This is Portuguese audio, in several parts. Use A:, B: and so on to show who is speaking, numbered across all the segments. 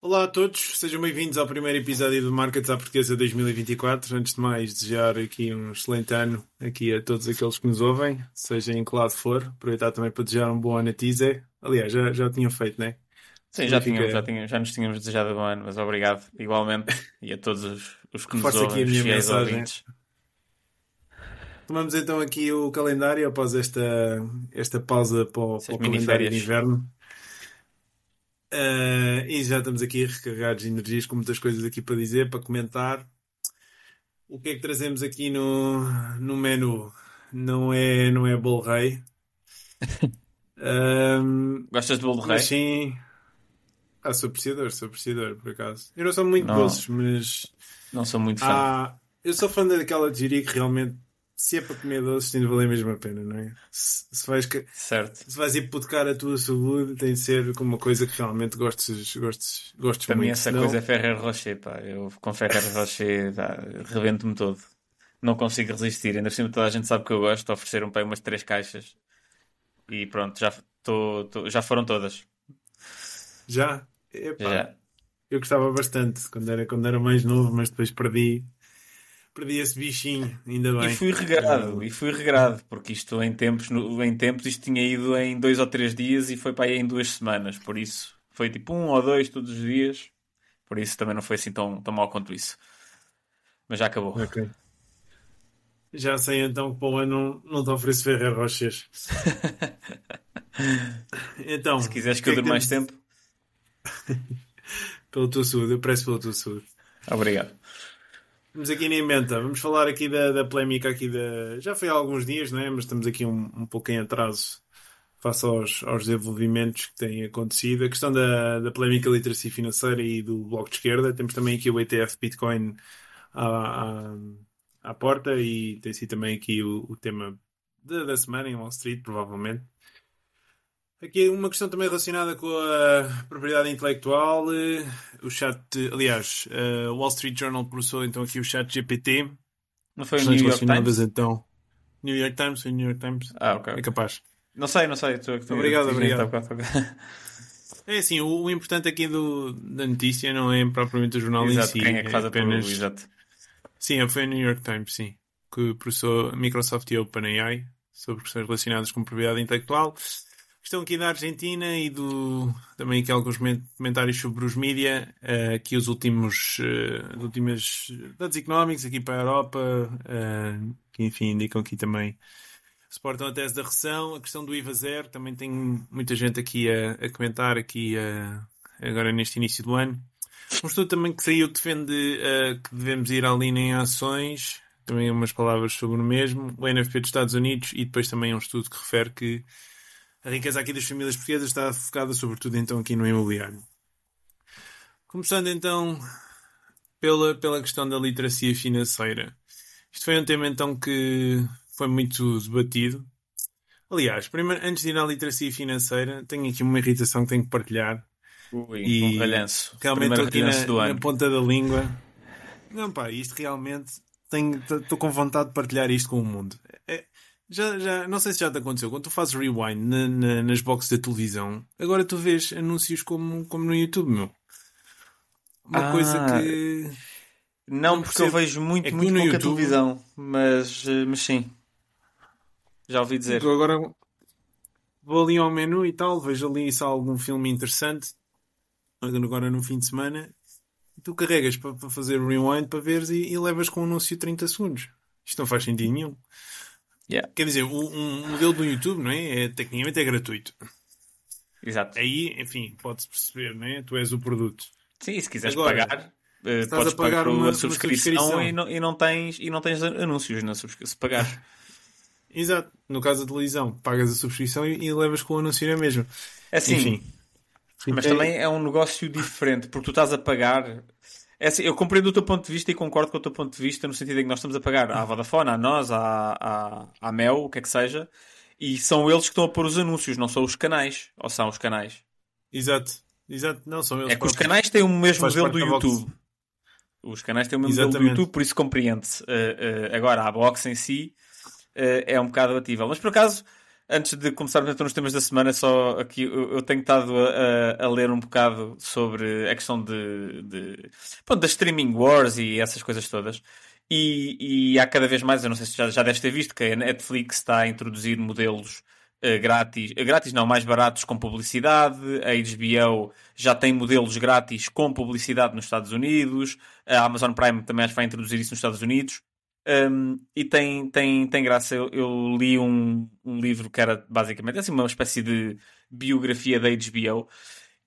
A: Olá a todos, sejam bem-vindos ao primeiro episódio do Markets à Portuguesa 2024. Antes de mais, desejar aqui um excelente ano aqui a todos aqueles que nos ouvem, seja em que lado for. Aproveitar também para desejar um bom ano a Tize. Aliás, já, já tinham feito, não é?
B: Sim, já, tínhamos, já, tínhamos, já nos tínhamos desejado bom ano, mas obrigado igualmente e a todos os, os que nos Força ouvem, aqui a minha mensagem. Ouvintes.
A: Tomamos então aqui o calendário após esta, esta pausa para o, para o calendário de inverno. Uh, e já estamos aqui recarregados de energias com muitas coisas aqui para dizer, para comentar. O que é que trazemos aqui no, no menu? Não é, não é bolo rei.
B: um, Gostas de bolo rei?
A: Sim, ah, sou apreciador, sou apreciador, por acaso. Eu não sou muito não, doces, mas.
B: Não sou muito fã.
A: Ah, eu sou fã daquela de que realmente, se é para comer doces, tem de valer mesmo a pena, não é? Se, se vais,
B: certo.
A: se vais hipotecar a tua saúde, tem de ser com uma coisa que realmente gostes, gostes, gostes
B: para
A: muito.
B: Para mim, essa coisa é Ferrer Rocher, pá. Eu com Ferrer Rocher rebento-me todo. Não consigo resistir. Ainda por cima, toda a gente sabe que eu gosto. Ofereceram para umas três caixas e pronto, já, tô, tô, já foram todas.
A: Já? Epá, Já. Eu gostava bastante quando era, quando era mais novo, mas depois perdi. Perdi esse bichinho, ainda bem.
B: E fui regrado, e fui regrado, porque isto em tempos, em tempos isto tinha ido em dois ou três dias e foi para aí em duas semanas, por isso foi tipo um ou dois todos os dias, por isso também não foi assim tão, tão mal quanto isso. Mas já acabou.
A: Ok. Já sei então que para o ano não, não te ofereço Ferrer Rochas.
B: então, se quiseres que, eu é dure mais tempo.
A: pela tua saúde, eu preço pela tua saúde.
B: Obrigado.
A: Vamos aqui na emenda, vamos falar aqui da, da polémica aqui da. Já foi há alguns dias, não é? Mas estamos aqui um, um pouco em atraso face aos, aos desenvolvimentos que têm acontecido. A questão da, da polémica literacia financeira e do bloco de esquerda. Temos também aqui o ETF Bitcoin à, à, à porta e tem sido também aqui o, o tema da, da semana em Wall Street, provavelmente. Aqui uma questão também relacionada com a propriedade intelectual. Eh, o chat, aliás, o Wall Street Journal processou então aqui o chat GPT.
B: Não foi o New York Times?
A: Então. New York Times, foi New York Times.
B: Ah, ok.
A: É capaz.
B: Não sei, não sei. Estou,
A: estou, obrigado, obrigado. É assim, o, o, importante aqui do, da notícia não é propriamente o jornal
B: exato,
A: em si.
B: Quem é que faz é apenas... a exato.
A: Sim, foi o New York Times, sim. Que processou Microsoft e OpenAI sobre questões relacionadas com propriedade intelectual questão aqui da Argentina e do também aqui alguns comentários sobre os mídia, uh, aqui os últimos uh, últimas dados económicos aqui para a Europa, uh, que enfim indicam aqui também suportam a tese da recessão, a questão do IVA zero, também tem muita gente aqui a, a comentar aqui agora neste início do ano. Um estudo também que saiu defende que devemos ir à linha em ações, também umas palavras sobre o mesmo, o NFP dos Estados Unidos e depois também um estudo que refere que a riqueza aqui das famílias portuguesas está focada sobretudo então aqui no imobiliário. Começando então pela, pela questão da literacia financeira. Isto foi um tema então que foi muito debatido. Aliás, primeiro, antes de ir à literacia financeira, tenho aqui uma irritação que tenho que partilhar.
B: Ui, e um ralhanço.
A: Realmente estou aqui na, na, ponta da língua. Não, pá, isto realmente estou com vontade de partilhar isto com o mundo. É, já, já, não sei se já te aconteceu, quando tu fazes rewind na, na, nas boxes da televisão, agora tu vês anúncios como, como no YouTube, meu. Uma ah, coisa que.
B: Não, não porque eu vejo muito, é muito pouca YouTube... televisão, mas, eh, mas sim. Já ouvi dizer.
A: Então agora vou ali ao menu e tal, vejo ali se há algum filme interessante, agora no fim de semana, e tu carregas para, para fazer rewind para veres e, e levas com o anúncio 30 segundos. Isto não faz sentido nenhum.
B: Yeah.
A: Quer dizer, um modelo do YouTube, não é? é tecnicamente é gratuito.
B: Exato.
A: Aí, enfim, pode-se perceber, não é? Tu és o produto.
B: Sim, se quiseres Agora, pagar, uh, podes pagar uma, subscrição, uma subscrição. E, não, e, não tens, e não tens anúncios na subscrição, se pagar.
A: Exato. No caso da televisão, pagas a subscrição e, e levas com o anúncio na mesma.
B: É assim, Enfim. Mas é... também é um negócio diferente, porque tu estás a pagar É assim, eu compreendo o teu ponto de vista e concordo com o teu ponto de vista no sentido em que nós estamos a pagar à Vodafone, a nós, à, à, à Mel, o que é que seja, e são eles que estão a pôr os anúncios, não são os canais. Ou são os canais?
A: Exato, exato, não são eles.
B: É que os canais têm o mesmo modelo do YouTube. Os canais têm o mesmo modelo do YouTube, por isso compreende-se. Uh, uh, agora, a box em si uh, é um bocado abatível. Mas por acaso, antes de começarmos então nos temas da semana, só aqui eu, tenho estado a, a, ler um bocado sobre a questão de, de pronto, das streaming wars e essas coisas todas. E, e há cada vez mais, eu não sei se já, já deves ter visto, que a Netflix está a introduzir modelos uh, grátis, uh, grátis não, mais baratos com publicidade, a HBO já tem modelos grátis com publicidade nos Estados Unidos, a Amazon Prime também acho que vai introduzir isso nos Estados Unidos. Um, e tem, tem, tem graça. Eu, eu li um, um, livro que era basicamente assim, uma espécie de biografia da HBO.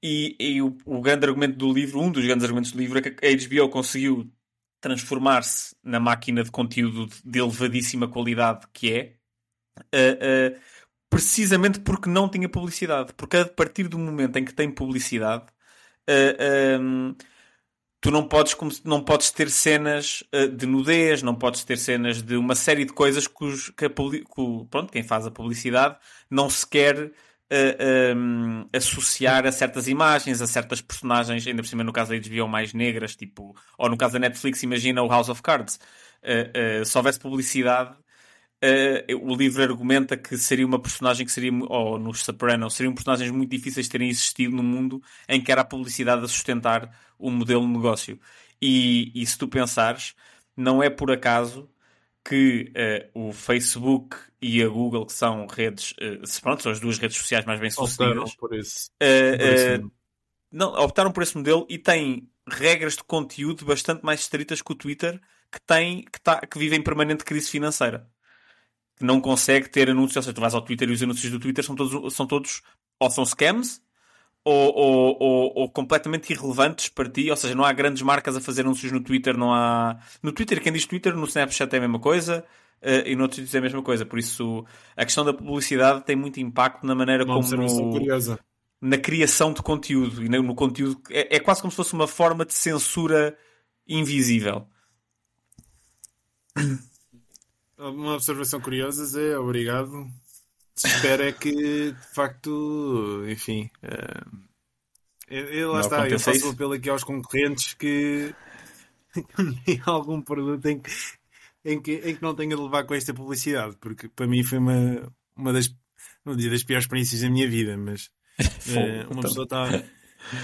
B: E, e o, o, grande argumento do livro, um dos grandes argumentos do livro, é que a HBO conseguiu transformar-se na máquina de conteúdo de elevadíssima qualidade que é, uh, uh, precisamente porque não tinha publicidade. Porque a partir do momento em que tem publicidade, uh, tu não podes, não podes ter cenas de nudez, não podes ter cenas de uma série de coisas que, a, pronto, quem faz a publicidade não se quer um, associar a certas imagens, a certas personagens, ainda por cima no caso da HBO mais negras, tipo, ou no caso da Netflix, imagina o House of Cards. Uh, uh, se houvesse publicidade, uh, o livro argumenta que seria uma personagem que seria, ou nos Sopranos, seriam personagens muito difíceis de terem existido no mundo em que era a publicidade a sustentar o modelo de negócio. E, e se tu pensares, não é por acaso que uh, o Facebook e a Google, que são redes, uh, pronto, são as duas redes sociais mais bem sucedidas,
A: optaram por esse,
B: por esse não, optaram por esse modelo e têm regras de conteúdo bastante mais estritas que o Twitter, que, tem, que, tá, que vive em permanente crise financeira. Que não consegue ter anúncios, ou seja, tu vais ao Twitter e os anúncios do Twitter são todos, são todos ou são scams ou, ou, ou, ou, completamente irrelevantes para ti, ou seja, não há grandes marcas a fazer anúncios no Twitter, não há. No Twitter, quem diz Twitter, no Snapchat é a mesma coisa uh, e noutros sítios é a mesma coisa. Por isso, a questão da publicidade tem muito impacto na maneira
A: uma
B: como.
A: Curiosa.
B: Na criação de conteúdo e no, no conteúdo. É, é quase como se fosse uma forma de censura invisível.
A: Uma observação curiosa, Zé, obrigado se espera é que, de facto, enfim. Uh, eu, lá não está, eu faço o apelo aqui aos concorrentes que tem algum produto em que, em, que, em que não tenha de levar com esta publicidade, porque para mim foi uma, uma das, não diria das piores experiências da minha vida, mas uh, uma pessoa estava.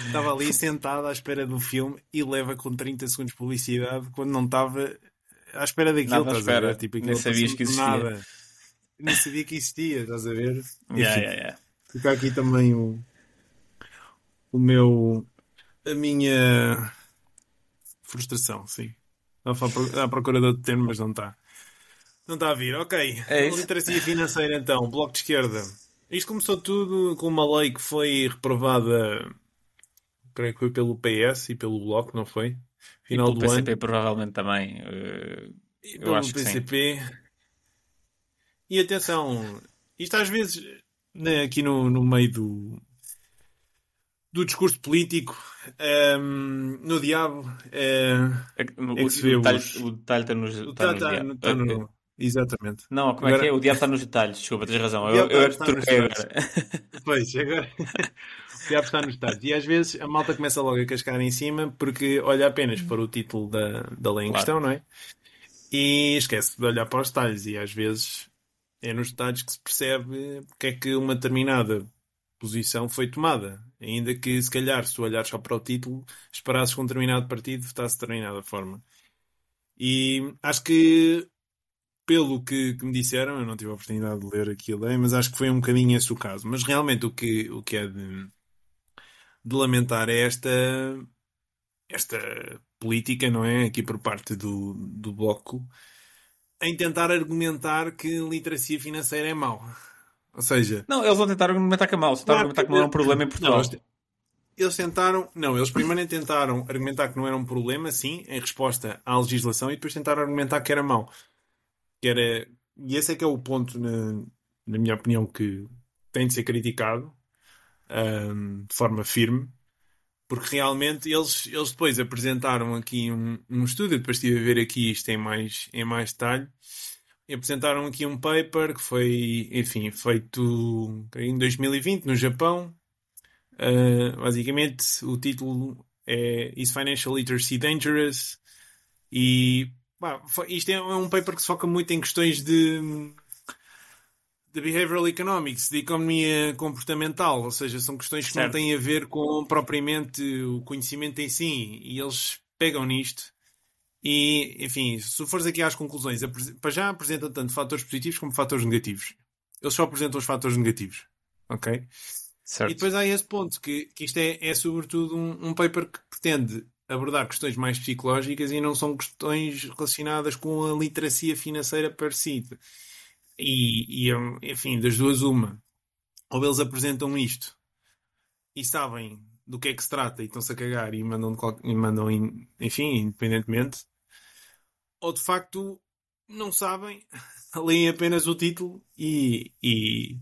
A: Estava ali sentada à espera do filme e leva com 30 segundos de publicidade quando não estava à espera daquilo.
B: Nada à espera. Tipo, Nem sabias que existia. Nada
A: nem sabia que existia, estás a ver?
B: Yeah, yeah, yeah.
A: Fica aqui também o, o meu. a minha frustração, sim. Estava à procura de outro termo, mas não está. Não está a vir. Ok. É Literacia financeira, então. Bloco de esquerda. Isto começou tudo com uma lei que foi reprovada, creio que foi pelo PS e pelo Bloco, não foi?
B: Final e do PCP, ano. provavelmente também. Uh,
A: e pelo PCP. E atenção, isto às vezes, né, aqui no, no meio do, do discurso político, um, no diabo, é, é que se vê
B: o, detalhe, os... o detalhe está nos, o
A: está tá, no, tá no, Exatamente.
B: Não, como agora... é que é? O diabo está nos detalhes, desculpa, tens razão. Eu, eu, eu troquei agora.
A: Pois, agora. o diabo está nos detalhes. E às vezes a malta começa logo a cascar em cima porque olha apenas para o título da, da lei em claro. questão, não é? E esquece de olhar para os detalhes. E às vezes é nos detalhes que se percebe porque é que uma determinada posição foi tomada. Ainda que, se calhar, se tu olhares só para o título, esperasses que um determinado partido votasse de determinada forma. E acho que, pelo que, que, me disseram, eu não tive a oportunidade de ler aquilo, mas acho que foi um bocadinho esse o caso. Mas realmente o que, o que é de, de lamentar é esta, esta política, não é? Aqui por parte do, do Bloco em tentar argumentar que literacia financeira é mau. Ou seja.
B: Não, eles vão tentar argumentar que é mau, tentar claro, argumentar que não é um problema em Portugal. Não,
A: eles tentaram. Não, eles primeiro tentaram argumentar que não era um problema, sim, em resposta à legislação, e depois tentaram argumentar que era mau. Que era. E esse é que é o ponto, na, na minha opinião, que tem de ser criticado um, de forma firme, Porque realmente eles, eles depois apresentaram aqui um, um estudo, depois estive a ver aqui isto em mais, em mais detalhe, e apresentaram aqui um paper que foi, enfim, feito em 2020 no Japão. Uh, basicamente, o título é Is Financial Literacy Dangerous? E bah, isto é um paper que se foca muito em questões de de behavioral economics, de economia comportamental, ou seja, são questões que certo. não têm a ver com propriamente o conhecimento em si, e eles pegam nisto. E, enfim, se fores aqui às conclusões, para já apresentam tanto fatores positivos como fatores negativos. Eles só apresentam os fatores negativos. Ok? Certo. E depois há esse ponto, que, que isto é, é sobretudo um, um paper que pretende abordar questões mais psicológicas e não são questões relacionadas com a literacia financeira per si. E, e, enfim, das duas, uma. Ou eles apresentam isto e sabem do que é que se trata e estão-se a cagar e mandam, e mandam enfim, independentemente. Ou de facto não sabem, leem apenas o título e, e,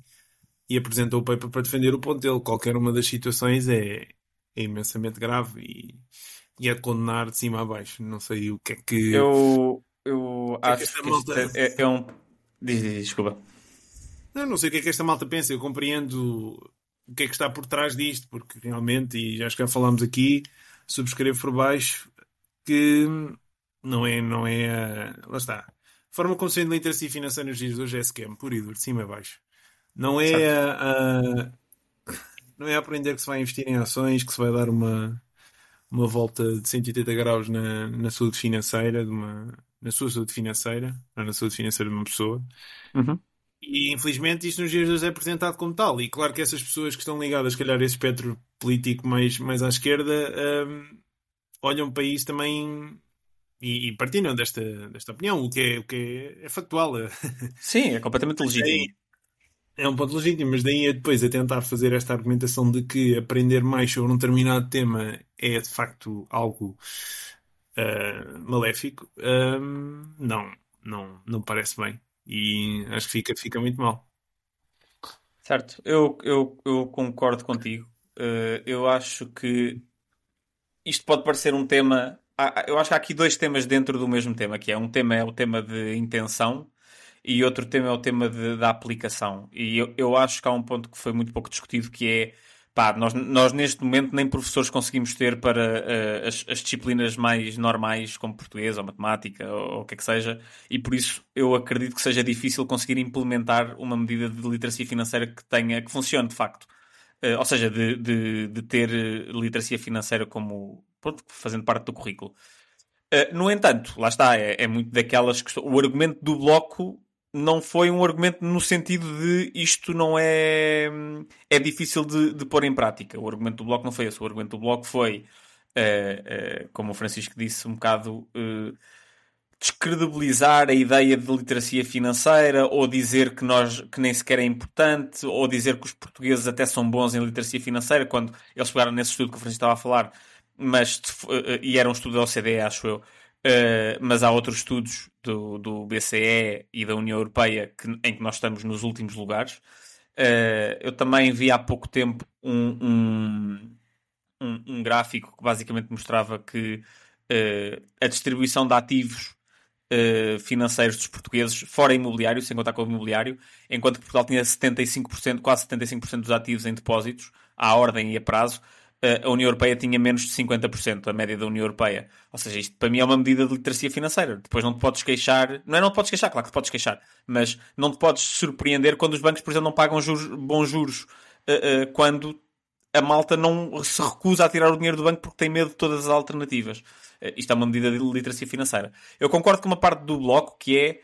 A: e apresentam o paper para defender o ponto dele. Qualquer uma das situações é, é imensamente grave e, e é de condenar de cima a baixo. Não sei o que é que.
B: Eu, eu é acho que, que malta... é, é um Diz, diz, desculpa.
A: Não, não sei o que é que esta malta pensa. Eu compreendo o que é que está por trás disto, porque realmente, e acho que já falámos aqui, subscrevo por baixo que não é, não é a... Lá está. A forma como sendo literacia financeira nos dias de hoje é scam, por ir de cima a baixo. Não é a, a, não é aprender que se vai investir em ações, que se vai dar uma, uma volta de 180 graus na, na saúde financeira de uma, na sua saúde financeira, não na saúde financeira de uma pessoa. Uhum. E infelizmente isto nos dias de hoje é apresentado como tal. E claro que essas pessoas que estão ligadas, se calhar, a esse espectro político mais, mais à esquerda, um, olham para isso também e, e partilham desta, desta opinião, o que é, o que é, é factual.
B: Sim, é completamente legítimo.
A: É um ponto legítimo, mas daí a depois a tentar fazer esta argumentação de que aprender mais sobre um determinado tema é de facto algo uh, maléfico, uh, não, não, não parece bem. E acho que fica, fica muito mal.
B: Certo, eu, eu, eu concordo contigo. Uh, eu acho que isto pode parecer um tema. Eu acho que há aqui dois temas dentro do mesmo tema, que é um tema é o tema de intenção e outro tema é o tema de, da aplicação. E eu, eu acho que há um ponto que foi muito pouco discutido, que é pá, nós, nós neste momento nem professores conseguimos ter para uh, as, as, disciplinas mais normais, como português ou matemática ou, ou o que é que seja, e por isso eu acredito que seja difícil conseguir implementar uma medida de literacia financeira que tenha, que funcione de facto. Uh, ou seja, de, de, de, ter eh, literacia financeira como pronto, fazendo parte do currículo. Uh, no entanto, lá está, é, é muito daquelas que o argumento do bloco não foi um argumento no sentido de isto não é é difícil de, de pôr em prática. O argumento do Bloco não foi esse. O argumento do Bloco foi, uh, uh, como o Francisco disse, um bocado uh, descredibilizar a ideia de literacia financeira ou dizer que, nós, que nem sequer é importante ou dizer que os portugueses até são bons em literacia financeira quando eles pegaram nesse estudo que o Francisco estava a falar mas, e era um estudo da OCDE, acho eu, Uh, mas há outros estudos do, do BCE e da União Europeia que, em que nós estamos nos últimos lugares. Uh, eu também vi há pouco tempo um, um, um, um gráfico que basicamente mostrava que uh, a distribuição de ativos financeiros dos portugueses, fora imobiliário, sem contar com o imobiliário, enquanto Portugal tinha 75%, quase 75% dos ativos em depósitos, à ordem e a prazo, a União Europeia tinha menos de 50%, a média da União Europeia. Ou seja, isto para mim é uma medida de literacia financeira. Depois não te podes queixar, não é não te podes queixar, claro que te podes queixar, mas não te podes surpreender quando os bancos, por exemplo, não pagam juros, bons juros uh, uh, quando a malta não se recusa a tirar o dinheiro do banco porque tem medo de todas as alternativas. Uh, isto é uma medida de literacia financeira. Eu concordo com uma parte do bloco que é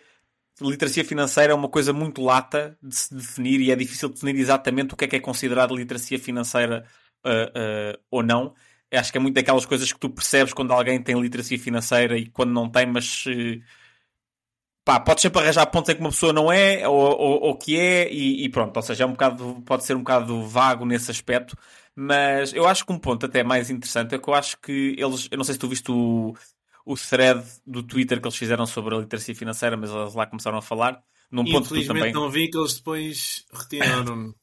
B: literacia financeira é uma coisa muito lata de se definir e é difícil definir exatamente o que é que é considerado literacia financeira uh, uh, ou não. Acho que é muito daquelas coisas que tu percebes quando alguém tem literacia financeira e quando não tem, mas uh, pá, podes sempre arranjar pontos em que uma pessoa não é ou, ou, ou que é e, e, pronto. Ou seja, é um bocado, pode ser um bocado vago nesse aspecto. Mas eu acho que um ponto até mais interessante é que eu acho que eles, eu não sei se tu viste o, o thread do Twitter que eles fizeram sobre a literacia financeira, mas eles lá começaram a falar. Num ponto
A: tu também... não vi que eles depois retiraram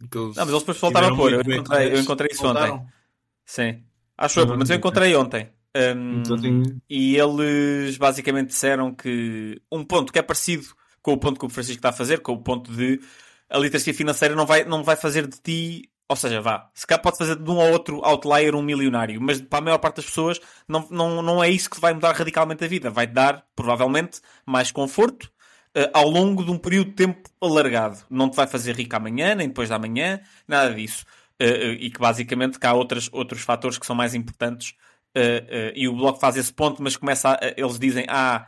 B: não, mas eles depois voltaram a pôr. Eu encontrei, eu encontrei isso Voltaram? ontem. Sim. Acho eu, mas eu encontrei ontem. Um, então e eles basicamente disseram que um ponto que é parecido com o ponto que o Francisco está a fazer, com o ponto de a literacia financeira não vai, não vai fazer de ti, ou seja, vá, se cá pode fazer de um ou outro outlier um milionário, mas para a maior parte das pessoas não, não, não é isso que vai mudar radicalmente a vida. Vai-te dar, provavelmente, mais conforto ao longo de um período de tempo alargado. Não te vai fazer rico amanhã, nem depois da manhã, nada disso. Uh, uh, e que basicamente cá há outras, outros fatores que são mais importantes e o Bloco faz esse ponto, mas começa a, eles dizem, ah,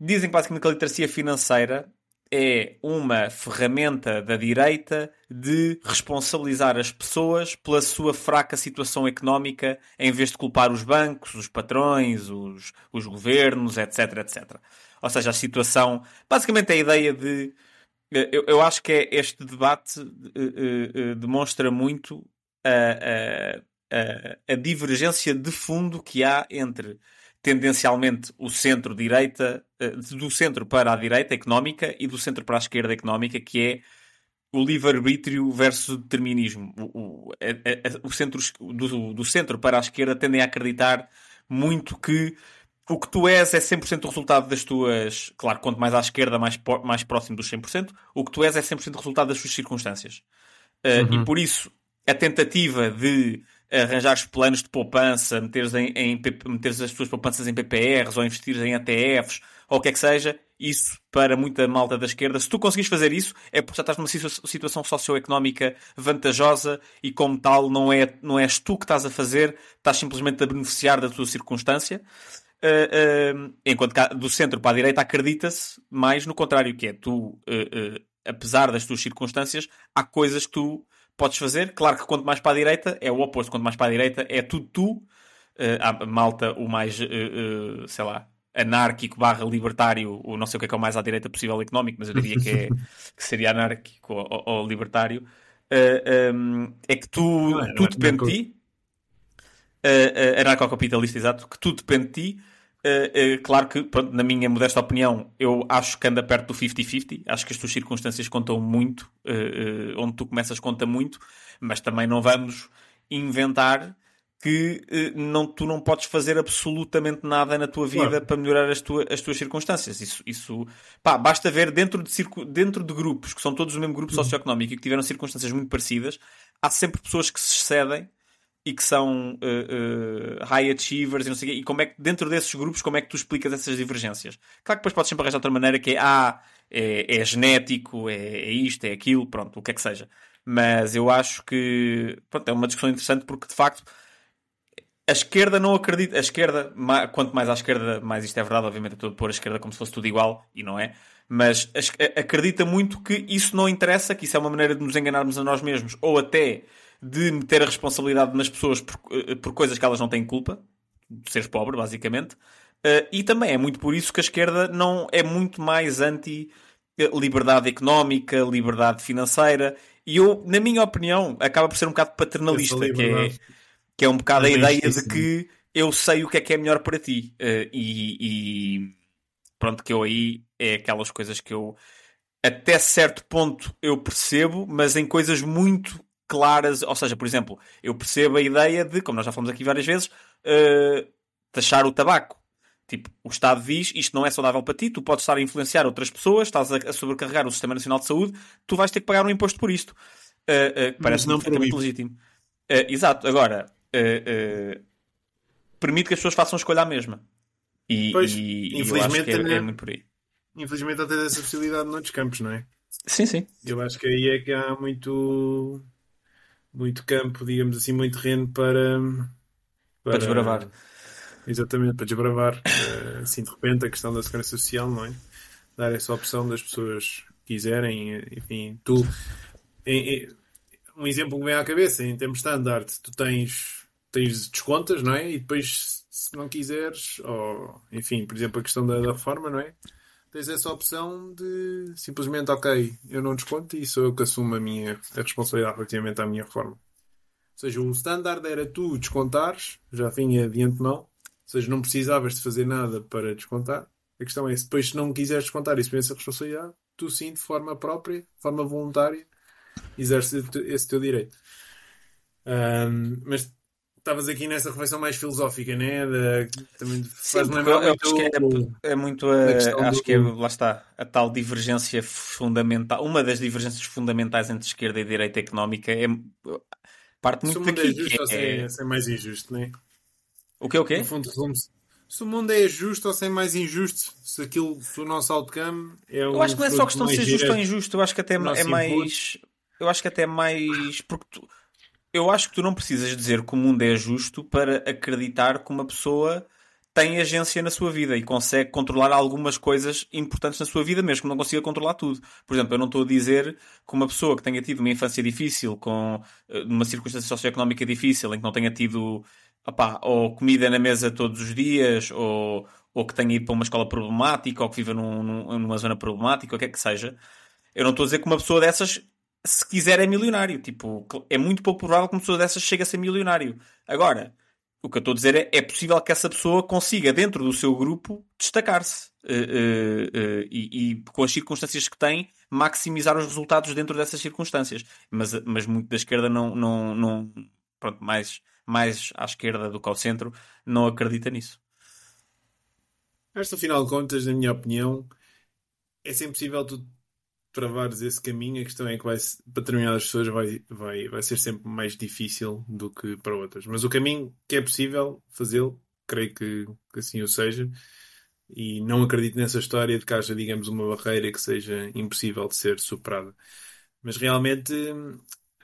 B: dizem basicamente que a literacia financeira é uma ferramenta da direita de responsabilizar as pessoas pela sua fraca situação económica em vez de culpar os bancos, os patrões, os, os governos, etc, etc. Ou seja, a situação... Basicamente a ideia de... Eu, eu acho que é, este debate demonstra muito a, a, a divergência de fundo que há entre tendencialmente o centro-direita, eh, do centro para a direita económica e do centro para a esquerda económica, que é o livre-arbítrio versus o determinismo. O, o, a, a, o centro, do, do, centro para a esquerda tendem a acreditar muito que o que tu és é 100% resultado das tuas. Claro, quanto mais à esquerda, mais, mais próximo dos 100%, o que tu és é 100% resultado das suas circunstâncias. Uh, uhum. E por isso, a tentativa de arranjares planos de poupança, meteres, em, em, meteres as tuas poupanças em PPRs ou investires em ATFs ou o que é que seja, isso para muita malta da esquerda, se tu conseguires fazer isso, é porque já estás numa situação socioeconómica vantajosa e, como tal, não, é, não és tu que estás a fazer, estás simplesmente a beneficiar da tua circunstância. Uh, uh, enquanto que do centro para a direita acredita-se mais no contrário, que é tu, uh, apesar das tuas circunstâncias, há coisas que tu podes fazer. Claro que quanto mais para a direita é o oposto. Quanto mais para a direita é tudo tu. Uh, a malta o mais, uh, uh, sei lá, anárquico barra libertário, ou não sei o que é, que é o mais à direita possível económico, mas eu diria que, é, que seria anárquico ou, ou libertário. Um, é que tu, não, tudo depende de ti. Uh, anarcocapitalista, exato, que tudo depende de ti Uh, uh, claro que, pronto, na minha modesta opinião, eu acho que anda perto do 50-50. Acho que as tuas circunstâncias contam muito. Uh, onde tu começas conta muito. Mas também não vamos inventar que não, tu não podes fazer absolutamente nada na tua vida claro. para melhorar as, tua, as tuas circunstâncias. Isso, isso pá, basta ver dentro de, dentro de grupos que são todos o mesmo grupo uhum. socioeconómico e que tiveram circunstâncias muito parecidas, há sempre pessoas que se excedem e que são uh, uh, high achievers e não sei o quê. E como é que, dentro desses grupos, como é que tu explicas essas divergências? Claro que depois podes sempre arranjar outra maneira que é, ah, é, é genético, é, é, isto, é aquilo, pronto, o que é que seja. Mas eu acho que, pronto, é uma discussão interessante porque, de facto, a esquerda não acredita, a esquerda, quanto mais à esquerda, mais isto é verdade, obviamente eu estou a pôr a esquerda como se fosse tudo igual, e não é, mas acredita muito que isso não interessa, que isso é uma maneira de nos enganarmos a nós mesmos, ou até de meter a responsabilidade nas pessoas por, eh, por coisas que elas não têm culpa, de seres pobre, basicamente. Uh, e também é muito por isso que a esquerda não é muito mais anti eh, liberdade económica, liberdade financeira. E eu, na minha opinião, acaba por ser um bocado paternalista, que é, que é um bocado a ideia de que eu sei o que é que é melhor para ti. Uh, e, e, pronto, que eu aí é aquelas coisas que eu até certo ponto eu percebo, mas em coisas muito claras. Ou seja, por exemplo, eu percebo a ideia de, como nós já falamos aqui várias vezes, uh, taxar o tabaco. Tipo, o Estado diz isto não é saudável para ti, tu podes estar a influenciar outras pessoas, estás a, sobrecarregar o Sistema Nacional de Saúde, tu vais ter que pagar um imposto por isto. Uh, uh, parece não perfeitamente legítimo. Uh, exato, agora permite que as pessoas façam a escolha à mesma. E, pois, e, infelizmente, é, é, muito por aí.
A: Infelizmente, há essa possibilidade noutros campos, não é?
B: Sim, sim.
A: Eu acho que aí é que há muito muito campo, digamos assim, muito terreno para,
B: para, para desbravar.
A: Exatamente, para desbravar. Eh, assim, de repente, a questão da segurança social, não é? Dar essa opção das pessoas quiserem, enfim, tu. Em, em, um exemplo que vem à cabeça, em termos standard, tu tens, tens descontas, não é? E depois, se não quiseres, ou, enfim, por exemplo, a questão da, da reforma, não é? Tens essa opção de simplesmente, ok, eu não desconto e sou eu que assumo a minha a responsabilidade relativamente à minha reforma. Ou seja, o standard era tu descontares, já vinha de antemão, ou seja, não precisavas de fazer nada para descontar. A questão é, se depois se não quiseres descontar e se essa responsabilidade, tu sim, de forma própria, de forma voluntária, exerces esse teu direito. Um, mas estavas aqui nessa reflexão mais filosófica, né? Da, também faz
B: Sim,
A: lembrar
B: eu
A: muito
B: acho que é, é muito a, acho
A: do-
B: que é, lá está, a tal divergência fundamental, uma das divergências fundamentais entre esquerda e direita económica é parte
A: se
B: muito
A: o mundo é
B: daqui,
A: justo
B: que
A: ou se
B: é,
A: é, se é mais injusto, né?
B: o que é o quê?
A: No fundo, resume-se. Se o mundo é justo ou se é mais injusto, se aquilo, se o nosso outcome é
B: Eu acho que não é só questão de ser justo ou injusto, eu acho que até é mais. Eu acho que até é mais. Porque tu- eu acho que tu não precisas dizer que o mundo é justo para acreditar que uma pessoa tem agência na sua vida e consegue controlar algumas coisas importantes na sua vida, mesmo que não consiga controlar tudo. Por exemplo, eu não estou a dizer que uma pessoa que tenha tido uma infância difícil, com eh, uma circunstância socioeconómica difícil, em que não tenha tido opá, ou comida na mesa todos os dias, ou, ou que tenha ido para uma escola problemática, ou que viva num- num- numa zona problemática, o que é que seja. Eu não estou a dizer que uma pessoa dessas, se quiser, é milionário. Tipo, é muito pouco provável que uma pessoa dessas chegue a ser milionário. Agora, o que eu estou a dizer é, é possível que essa pessoa consiga, dentro do seu grupo, destacar-se. eh, eh, eh, e, e, com as circunstâncias que tem, maximizar os resultados dentro dessas circunstâncias. Mas, mas muito da esquerda não, não, não pronto, mais, mais à esquerda do que ao centro, não acredita nisso.
A: Que, afinal de contas, na minha opinião, é sempre possível tu travares esse caminho. A questão é que vai, para determinadas pessoas vai, vai, vai ser sempre mais difícil do que para outras. Mas o caminho que é possível fazê-lo, creio que, que assim o seja. E não acredito nessa história de que haja, digamos, uma barreira que seja impossível de ser superada. Mas realmente,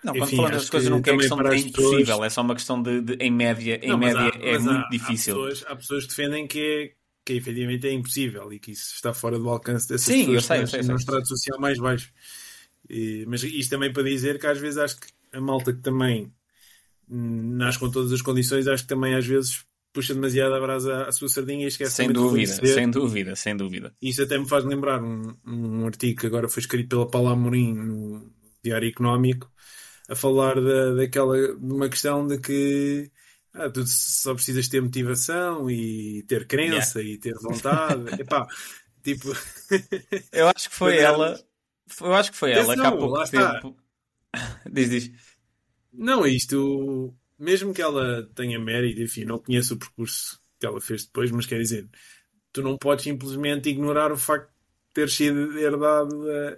B: Não, quando
A: Enfim,
B: falamos das coisas,
A: que
B: não é
A: também
B: questão de é impossível,
A: pessoas-
B: é só uma questão de, de- em média, em
A: Não,
B: média
A: há-
B: é muito
A: há-
B: difícil.
A: Há pessoas, há pessoas que defendem que, é, que efetivamente é impossível e que isso está fora do alcance dessas
B: Sim,
A: pessoas
B: eu sei, eu sei.
A: estrato social mais baixo. E- mas isto também para dizer que às vezes acho que a malta que também hum, nasce com todas as condições, acho que também às vezes puxa demasiado a brasa à sua sardinha e esquece
B: Sem dúvida, sem dúvida, sem dúvida.
A: Isso até me faz lembrar um, um artigo que agora foi escrito pela Paula Amorim no Diário Económico a falar da, daquela, de uma questão de que ah, tu só precisas ter motivação e ter crença e ter vontade. Epá, tipo,
B: Eu acho que foi
A: Mas,
B: ela. Eu acho que foi ela que há pouco tempo. diz, diz.
A: não, isto, mesmo que ela tenha mérito, enfim, não conheço o percurso que ela fez depois, mas quer dizer, tu não podes simplesmente ignorar o facto de ter sido herdado a,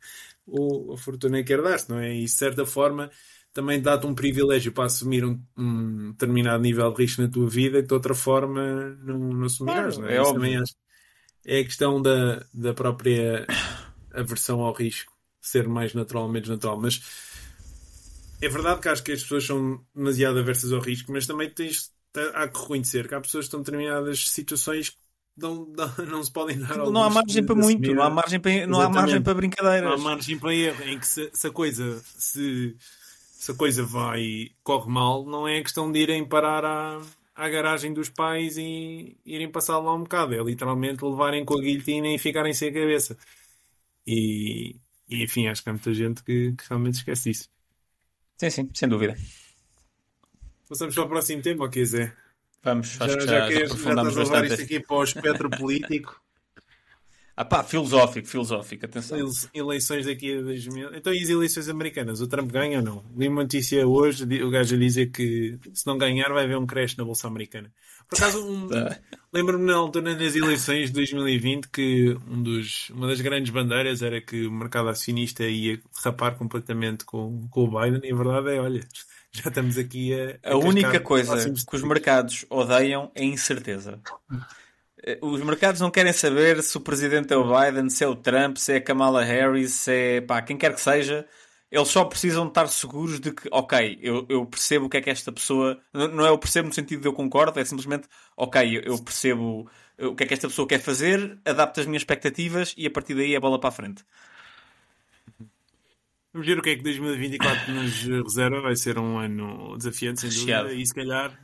A: o- a fortuna que herdaste, não é? E de certa forma também dá-te um privilégio para assumir um, um determinado nível de risco na tua vida que de outra forma não, não assumirás,
B: Claro,
A: não
B: é
A: é? Isso também acho- é a questão da, da própria aversão ao risco ser mais natural ou menos natural, mas é verdade que acho que as pessoas são demasiado aversas ao risco, mas também tens, há que reconhecer que há pessoas que estão em determinadas situações que não, não, não se podem dar ao
B: Não há margem
A: de
B: para muito, não há margem para, não há margem para
A: não há
B: brincadeiras.
A: margem para erro, em que se, se a coisa se, se a coisa vai corre mal, não é questão de irem parar à, à garagem dos pais e irem passar lá um bocado, é literalmente levarem com a guilhotina e ficarem sem a cabeça. E, e, enfim, acho que há muita gente que, que realmente esquece disso.
B: Sim, sim, sem dúvida.
A: Passamos para o próximo tema, ou quer dizer?
B: Vamos,
A: Já,
B: acho que
A: já,
B: já, já
A: queres, já estás a levar
B: bastante.
A: isto aqui para o espectro político.
B: Ah pá, filosófico, filosófico, atenção.
A: Ele- Eleições daqui a 2000. Então, e as eleições americanas? O Trump ganha ou não? Li uma notícia hoje, o gajo a dizer que se não ganhar vai haver um crash na Bolsa Americana. Por acaso, um,
B: Tá.
A: lembro-me na altura das eleições de 2020 que um dos, uma das grandes bandeiras era que o mercado acionista ia rapar completamente com, com o Biden e a verdade é, olha, já estamos aqui a.
B: A única
A: cascar
B: coisa que os mercados odeiam é a incerteza. Eh, Os mercados não querem saber se o presidente é o Biden, se é o Trump, se é a Kamala Harris, se é pá, quem quer que seja. Eles só precisam estar seguros de que, ok, eu, eu percebo o que é que esta pessoa. Não não é eu percebo no sentido de eu concordo, é simplesmente, ok, eu, eu percebo o que é que esta pessoa quer fazer, adapto as minhas expectativas e a partir daí é bola para a frente.
A: Vamos ver o que é que 2024 nos reserva. Vai ser um ano desafiante, sem
B: Recheado.
A: dúvida. E se calhar,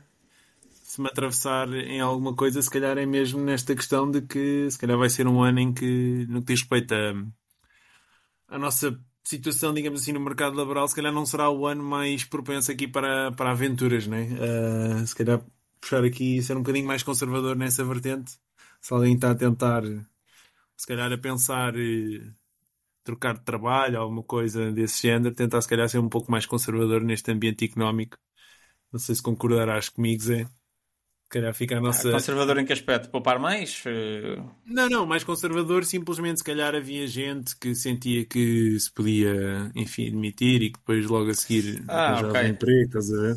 A: se me atravessar em alguma coisa, se calhar é mesmo nesta questão de que se calhar vai ser um ano em que, no que diz respeito a, a nossa situação, digamos assim, no mercado laboral, se calhar não será o ano mais propenso aqui para, para aventuras, né? Ah, se calhar puxar aqui e ser um bocadinho mais conservador nessa vertente. Se alguém está a tentar, se calhar a pensar. eh, trocar de trabalho, alguma coisa desse género, tentar se calhar ser um pouco mais conservador neste ambiente económico Não sei se concordarás comigo, Zé. Calhar fica a
B: Ah,
A: nossa.
B: Conservador em que aspecto? Poupar mais? Eh,
A: Não, não, mais conservador, simplesmente se calhar havia gente que sentia que se podia, enfim, demitir e que depois logo a seguir
B: Ah,
A: arranjava
B: ok.
A: um emprego, estás a ver?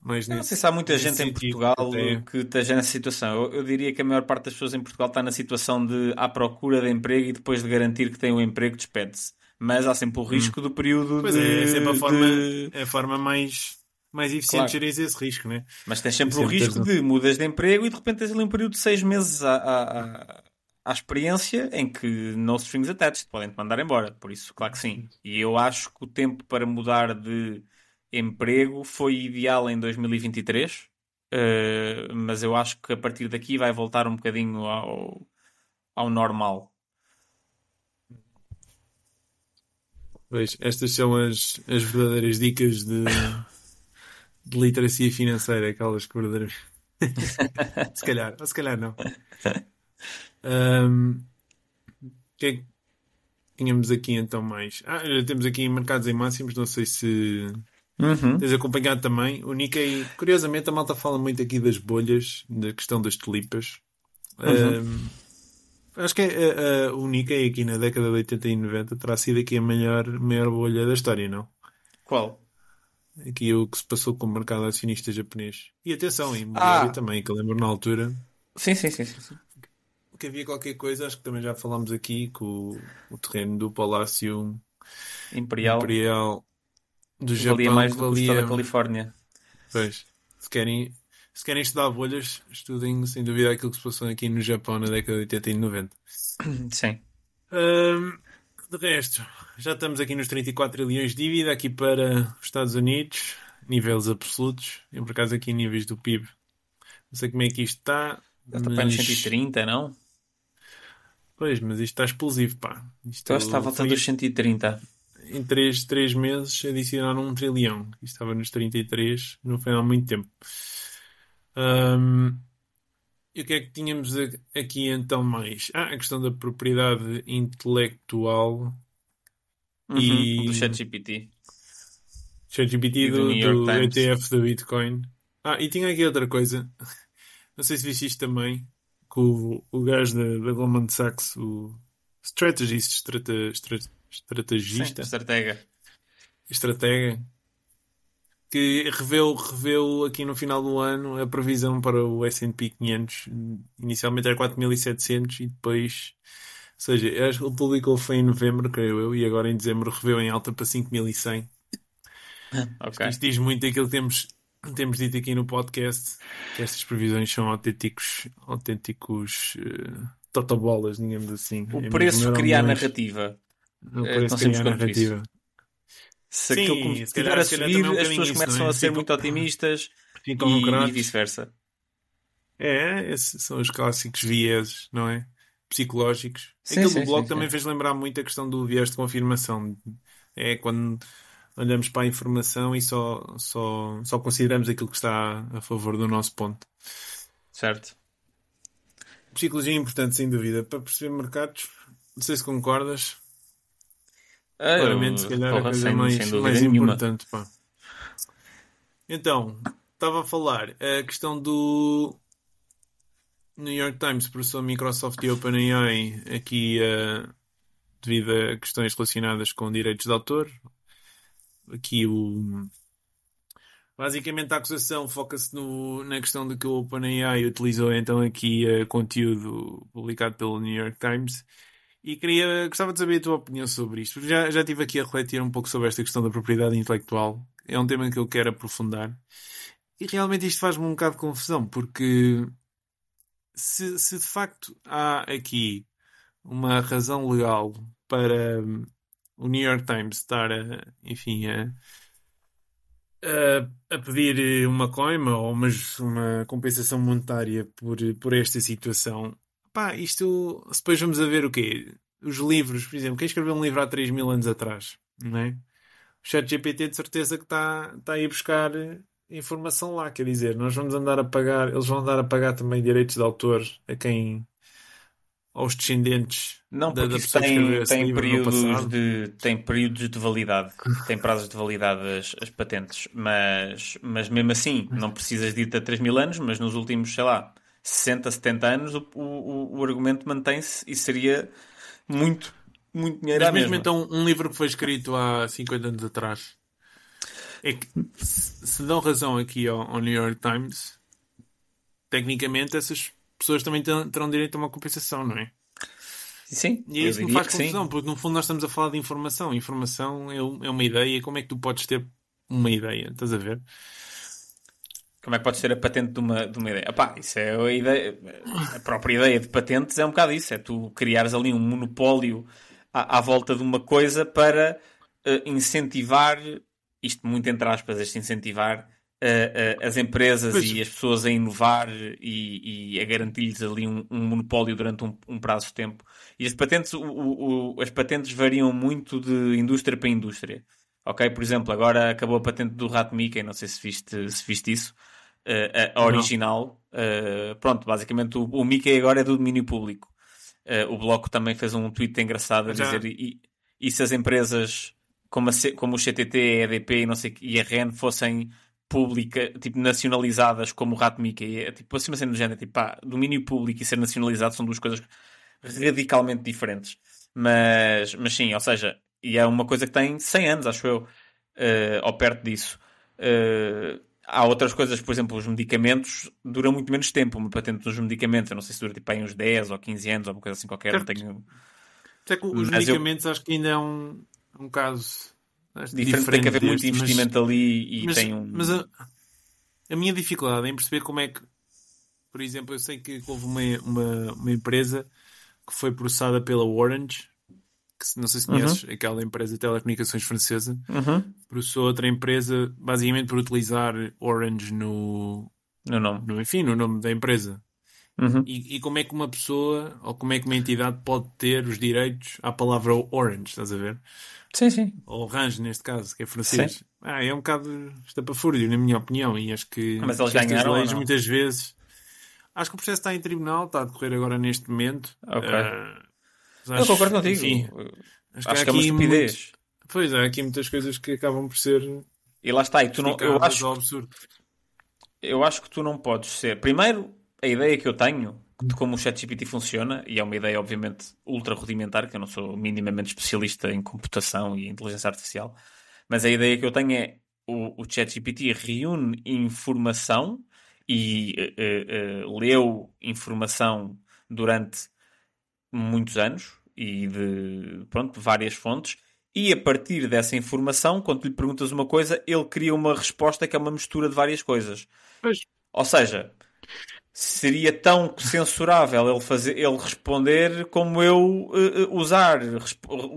A: Mas
B: Não
A: nesse,
B: sei se há muita gente em Portugal
A: até-
B: que esteja nessa situação. Eu, eu diria que a maior parte das pessoas em Portugal está na situação de à procura de emprego e depois de garantir que tem um emprego despede-se. Mas há sempre o risco do período
A: Hum. Pois
B: de,
A: é, é sempre a forma,
B: de-
A: é a forma mais, mais eficiente
B: Claro.
A: gerir esse risco, né?
B: Mas tens sempre o
A: Sempre
B: risco
A: tens
B: de mudas de emprego e de repente tens ali um período de seis meses à, à, à- experiência em que no strings attached, podem-te mandar embora. Por isso, claro que sim. E eu acho que o tempo para mudar de emprego foi ideal em 2023, eh, mas eu acho que a partir daqui vai voltar um bocadinho ao, ao normal.
A: Pois, estas são as, as verdadeiras dicas de, de literacia financeira, aquelas que verdadeiramente. se calhar, ou se calhar não. O que é que tínhamos aqui então mais? Ah, temos aqui mercados em máximos, não sei se
B: Uhum.
A: tens acompanhado também. O Nikkei, curiosamente, a malta fala muito aqui das bolhas, da questão das tulipas. Ahm, acho que é, é, o Nikkei aqui na década de 80 e 90 terá sido aqui a maior, maior bolha da história, não?
B: Qual?
A: Aqui o que se passou com o mercado acionista japonês. E atenção, em imobiliário
B: Ah.
A: também, que eu lembro na altura
B: Sim, sim, sim. sim, sim.
A: que havia qualquer coisa, acho que também já falámos aqui, com o, o terreno do Palácio
B: Imperial.
A: Imperial do
B: valia
A: Japão,
B: mais
A: que
B: do que
A: valia,
B: da Califórnia.
A: Pois, se querem, se querem estudar bolhas, estudem sem dúvida aquilo que se passou aqui no Japão na década de 80 e 90.
B: Sim.
A: Ahm, de resto, já estamos aqui nos 34 trilhões de dívida aqui para os Estados Unidos, níveis absolutos, e por acaso aqui níveis do PIB. Não sei como é que isto está,
B: Já está para nos
A: mas...
B: 130, não?
A: Pois, mas isto está explosivo, pá. Isto
B: Eu que está à volta
A: foi-
B: dos 130.
A: em 3, três meses adicionaram um trilhão. Isto estava nos 33, não foi há muito tempo. Ahm, e o que é que tínhamos aqui então mais? Ah, a questão da propriedade intelectual
B: Uhum,
A: E-
B: Do ChatGPT.
A: ChatGPT
B: do
A: do, do. ETF do Bitcoin. Ah, e tinha aqui outra coisa. Não sei se viste isto também. Que o, o gajo da, da Goldman Sachs, o strategist, estrata, estra-
B: Sim, estratega.
A: estratega, que reveu, reveu aqui no final do ano a previsão para o S&P 500. Inicialmente era 4.700 e depois... Ou seja, acho que ele publicou foi em novembro, creio eu, e agora em dezembro reveu em alta para 5.100.
B: Ok.
A: Isto diz muito aquilo que temos, temos dito aqui no podcast, que estas previsões são autênticos, autênticos uh, totobolas, digamos assim.
B: O
A: É
B: preço
A: mesmo
B: cria a narrativa.
A: O
B: É
A: preço cria a narrativa.
B: Se
A: Sim,
B: aquilo estiver
A: calhar-
B: a subir,
A: é um
B: as pessoas
A: isso,
B: começam
A: não é?
B: a ser
A: Ficam-
B: muito otimistas
A: Ficam
B: e, e vice-versa.
A: É, esses são os clássicos vieses, não é? Psicológicos.
B: Sim,
A: Aquilo
B: sim,
A: do blog
B: sim,
A: também fez lembrar muito a questão do viés de confirmação. É quando olhamos para a informação e só, só, só consideramos aquilo que está a favor do nosso ponto.
B: Certo?
A: Psicologia é importante, sem dúvida, para perceber mercados. Não sei se concordas.
B: Eu-
A: Claramente, se calhar, a
B: porra,
A: coisa
B: sem,
A: mais,
B: sem
A: mais importante. Pá. Então, estava a falar a questão do New York Times processou a Microsoft e OpenAI aqui eh, devido a questões relacionadas com direitos de autor. Aqui o. Basicamente a acusação foca-se na questão de que o OpenAI utilizou então aqui eh, conteúdo publicado pelo New York Times e queria, gostava de saber a tua opinião sobre isto. Já, já estive aqui a refletir um pouco sobre esta questão da propriedade intelectual. É um tema que eu quero aprofundar. E realmente isto faz-me um bocado de confusão, porque se, se de facto há aqui uma razão legal para hum, o New York Times estar a, enfim, a, a, a pedir uma coima ou uma, uma compensação monetária por, por esta situação, pá, isto depois vamos a ver o quê? Os livros, por exemplo, quem escreveu um livro há 3 mil anos atrás, não é? O ChatGPT de certeza que está está aí a buscar informação lá, quer dizer, nós vamos andar a pagar, eles vão andar a pagar também direitos de autor a quem aos descendentes
B: Não,
A: da,
B: porque
A: da
B: isso
A: que
B: tem, tem, períodos de, tem períodos de validade, tem prazos de validade as, as patentes, mas, mas mesmo assim não precisas de ir a 3 mil anos, mas nos últimos, sei lá, 60, 70 anos o, o, o argumento mantém-se e seria muito, muito dinheiro
A: Mas mesmo
B: mesma.
A: então, um livro que foi escrito há 50 anos atrás, é que se dão razão aqui ao, ao New York Times, tecnicamente essas pessoas também terão, direito a uma compensação, não é?
B: Sim,
A: E é isso que me faz
B: sim.
A: confusão, porque no fundo nós estamos a falar de informação. Informação é, é uma ideia. Como é que tu podes ter uma ideia? Estás a ver?
B: Como é que pode ser a patente de uma, de uma ideia? Epá, isso é a ideia. A própria ideia de patentes é um bocado isso. É tu criares ali um monopólio à, à volta de uma coisa para eh, incentivar, isto muito entre aspas, este incentivar eh, eh, as empresas e as pessoas a inovar e, e a garantir-lhes ali um, um monopólio durante um, um prazo de tempo. E as patentes, o- o- as patentes variam muito de indústria para indústria. Ok? Por exemplo, agora acabou a patente do rato Mickey, não sei se viste, se viste isso. Uh, a, a original, uh, pronto, basicamente o, o Mickey agora é do domínio público. Uh, o Bloco também fez um tweet engraçado a
A: Já.
B: dizer e, e se as empresas como, a como o CTT, a EDP e, não sei, que- e a REN fossem pública, tipo nacionalizadas como o Rato Mickey, é tipo assim uma cena do género, tipo pá, domínio público e ser nacionalizado são duas coisas radicalmente diferentes. Mas, mas sim, ou seja, e é uma coisa que tem 100 anos, acho eu, eh, ou perto disso. Eh, há outras coisas, por exemplo, os medicamentos duram muito menos tempo. Uma patente dos medicamentos, eu não sei se dura tipo aí uns 10 ou 15 anos ou uma coisa assim qualquer. Não
A: Certo.
B: tenho...
A: Até que os
B: Mas eu-
A: medicamentos acho que ainda é um, um caso acho,
B: Diferente, tem que haver muito
A: deste, mas-
B: investimento ali e
A: mas,
B: tem um.
A: mas a, a minha dificuldade em perceber como é que, por exemplo, eu sei que houve uma, uma, uma empresa que foi processada pela Orange, que não sei se conheces, aquela empresa de telecomunicações francesa,
B: Uhum.
A: processou outra empresa basicamente por utilizar Orange no,
B: No nome.
A: no enfim, no nome da empresa.
B: Uhum.
A: E, e como é que uma pessoa ou como é que uma entidade pode ter os direitos à palavra Orange, estás a ver?
B: Sim, sim.
A: Ou Orange, neste caso, que é francês. Ah, é um bocado estapafúrdio, na minha opinião, e acho que
B: mas eles
A: estas leis muitas vezes. Acho que o processo está em tribunal, está a decorrer agora neste momento.
B: Ok.
A: Ah, mas
B: Eu
A: acho-
B: concordo contigo.
A: enfim,
B: acho
A: há
B: que é uma
A: aqui
B: estupidez.
A: muito- Pois há aqui muitas coisas que acabam por ser
B: E lá está. E tu não, eu, acho,
A: absurdo.
B: eu acho que tu não podes ser. Primeiro, a ideia que eu tenho de como o ChatGPT funciona, e é uma ideia, obviamente, ultra rudimentar, que eu não sou minimamente especialista em computação e inteligência artificial, mas a ideia que eu tenho é o, o ChatGPT reúne informação e eh, eh, leu informação durante muitos anos e de pronto, de várias fontes. E a partir dessa informação, quando lhe perguntas uma coisa, ele cria uma resposta que é uma mistura de várias coisas.
A: Pois.
B: Ou seja, seria tão censurável ele, fazer, ele responder como eu eh, usar,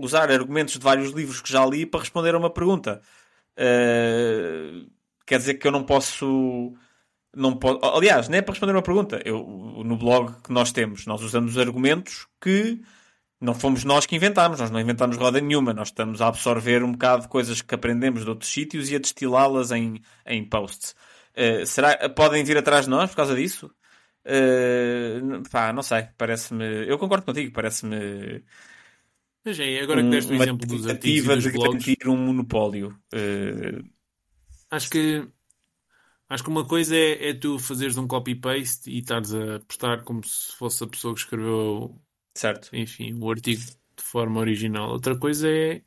B: usar argumentos de vários livros que já li para responder a uma pergunta. Eh, quer dizer que eu não posso. Não po- Aliás, nem é para responder uma pergunta. Eu, no blog que nós temos, nós usamos argumentos que não fomos nós que inventámos, nós não inventámos roda nenhuma, nós estamos a absorver um bocado de coisas que aprendemos de outros sítios e a destilá-las em, em posts. Eh, será, podem vir atrás de nós por causa disso? Eh, pá, não sei, parece-me. Eu concordo contigo, parece-me
A: Mas é, agora que deste o
B: uma
A: exemplo dos artigos e
B: tentativa de
A: blogs,
B: garantir um monopólio. Eh,
A: acho que acho que uma coisa é, é tu fazeres um copy-paste e estares a postar como se fosse a pessoa que escreveu
B: certo.
A: enfim, o artigo de forma original. Outra coisa é,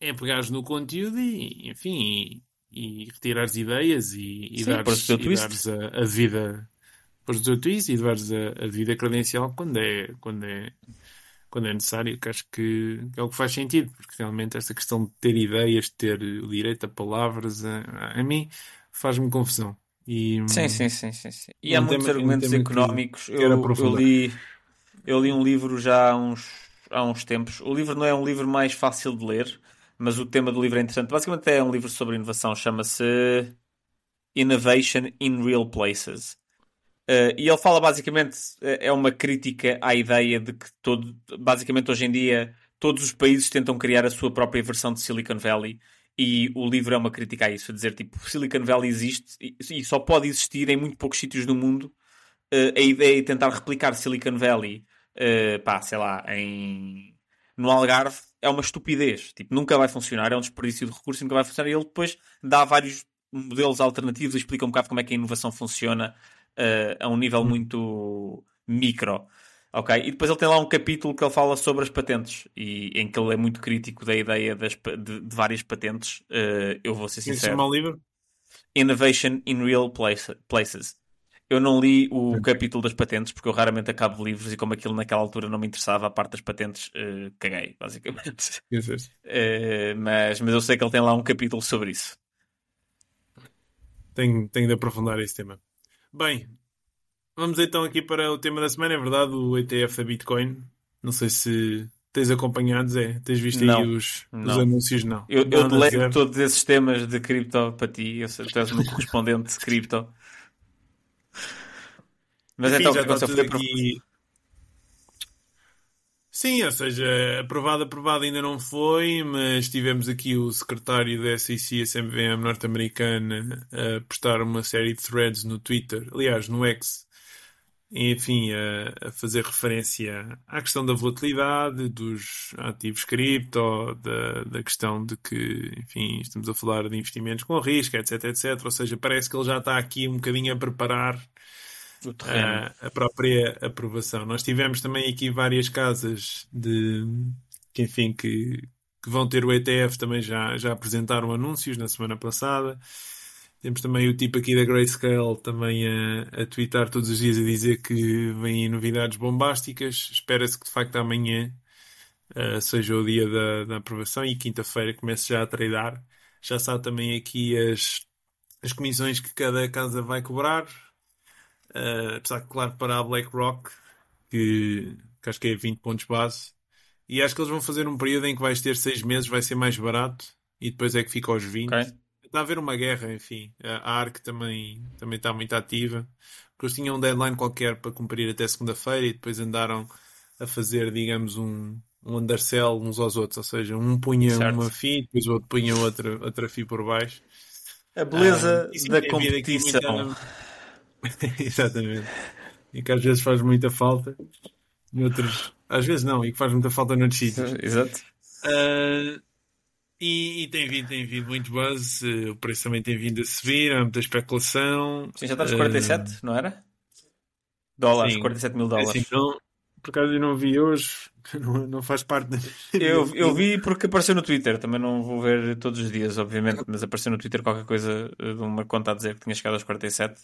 A: é pegares no conteúdo e, enfim, e, e retirares ideias e, e
B: Sim,
A: dares, e dares a, a vida, pôres o teu twist e dares a, a devida credencial quando é, quando é, quando é necessário, que acho que, que é o que faz sentido, porque realmente esta questão de ter ideias, de ter o direito a palavras, a, a mim faz-me confusão. E,
B: Sim, sim, sim, sim, sim. E
A: Um
B: há muitos
A: tema- um
B: argumentos
A: que
B: económicos.
A: quero
B: Eu, eu li, eu li um livro já há uns, há uns tempos. O livro não é um livro mais fácil de ler, mas o tema do livro é interessante. Basicamente é um livro sobre inovação, chama-se Innovation in Real Places. Uh, e ele fala basicamente, uh, é uma crítica à ideia de que todo, basicamente hoje em dia todos os países tentam criar a sua própria versão de Silicon Valley e o livro é uma crítica a isso, a dizer tipo, Silicon Valley existe e, só pode existir em muito poucos sítios do mundo. Uh, a ideia é tentar replicar Silicon Valley uh, pá, sei lá, em, no Algarve, é uma estupidez. Tipo, nunca vai funcionar, é um desperdício de recursos, nunca vai funcionar. E ele depois dá vários modelos alternativos e explica um bocado como é que a inovação funciona uh, a um nível muito micro. Ok? E depois ele tem lá um capítulo que ele fala sobre as patentes e em que ele é muito crítico da ideia das, de, de várias patentes. Uh, eu vou ser sincero.
A: Esse é o livro?
B: Innovation in Real Places. Eu não li o okay. capítulo das patentes porque eu raramente acabo livros e como aquilo naquela altura não me interessava, a parte das patentes uh, caguei, basicamente. uh, mas, mas eu sei que ele tem lá um capítulo sobre isso.
A: Tenho, tenho de aprofundar esse tema. Bem, vamos então aqui para o tema da semana. É verdade, o ETF da Bitcoin. Não sei se tens acompanhado, Zé. Tens visto
B: não,
A: aí os, os anúncios? Não.
B: Eu, eu todos esses temas de cripto para ti. Eu sei tu és um correspondente de cripto.
A: Mas Enfim, então, já está tudo aqui... Sim, ou seja, aprovado, aprovado ainda não foi, mas tivemos aqui o secretário da SEC, a CMVM norte-americana, a postar uma série de threads no Twitter, aliás, no X, enfim, a, a, fazer referência à questão da volatilidade dos ativos cripto, da, da questão de que, enfim, estamos a falar de investimentos com risco, etc, etc. Ou seja, parece que ele já está aqui um bocadinho a preparar a, a própria aprovação. Nós tivemos também aqui várias casas de que, enfim, que, que vão ter o ETF também já, já apresentaram anúncios na semana passada. Temos também o tipo aqui da Grayscale também a, a twittar todos os dias a dizer que vêm novidades bombásticas. Espera-se que de facto amanhã uh, seja o dia da, da aprovação e quinta-feira comece já a tradar. Já sabe também aqui as, as comissões que cada casa vai cobrar. Uh, apesar que, claro, para a BlackRock, que, que acho que é 20 pontos base, e acho que eles vão fazer um período em que vais ter 6 meses, vai ser mais barato, e depois é que fica aos 20. Okay. Está a haver uma guerra, enfim. A ARC também, também está muito ativa. Porque eles tinham um deadline qualquer para cumprir até segunda-feira e depois andaram a fazer, digamos, um, um undersell uns aos outros. Ou seja, um punha certo. uma FI, depois o outro punha outra, outra FI por baixo.
B: A beleza ah, da competição.
A: Exatamente. E que às vezes faz muita falta, em outros, às vezes não, e que faz muita falta noutros sítios.
B: Exato.
A: Uh, e, e, tem vindo, tem vindo muito buzz, uh, o preço também tem vindo a subir, há muita especulação.
B: Sim, já está nos 47, uh, não era? Dólares, sim. 47 mil dólares.
A: É assim, não, por acaso eu não vi hoje, não, não faz parte da...
B: eu, eu vi porque apareceu no Twitter, também não vou ver todos os dias, obviamente, mas apareceu no Twitter qualquer coisa de uma conta a dizer que tinha chegado aos 47.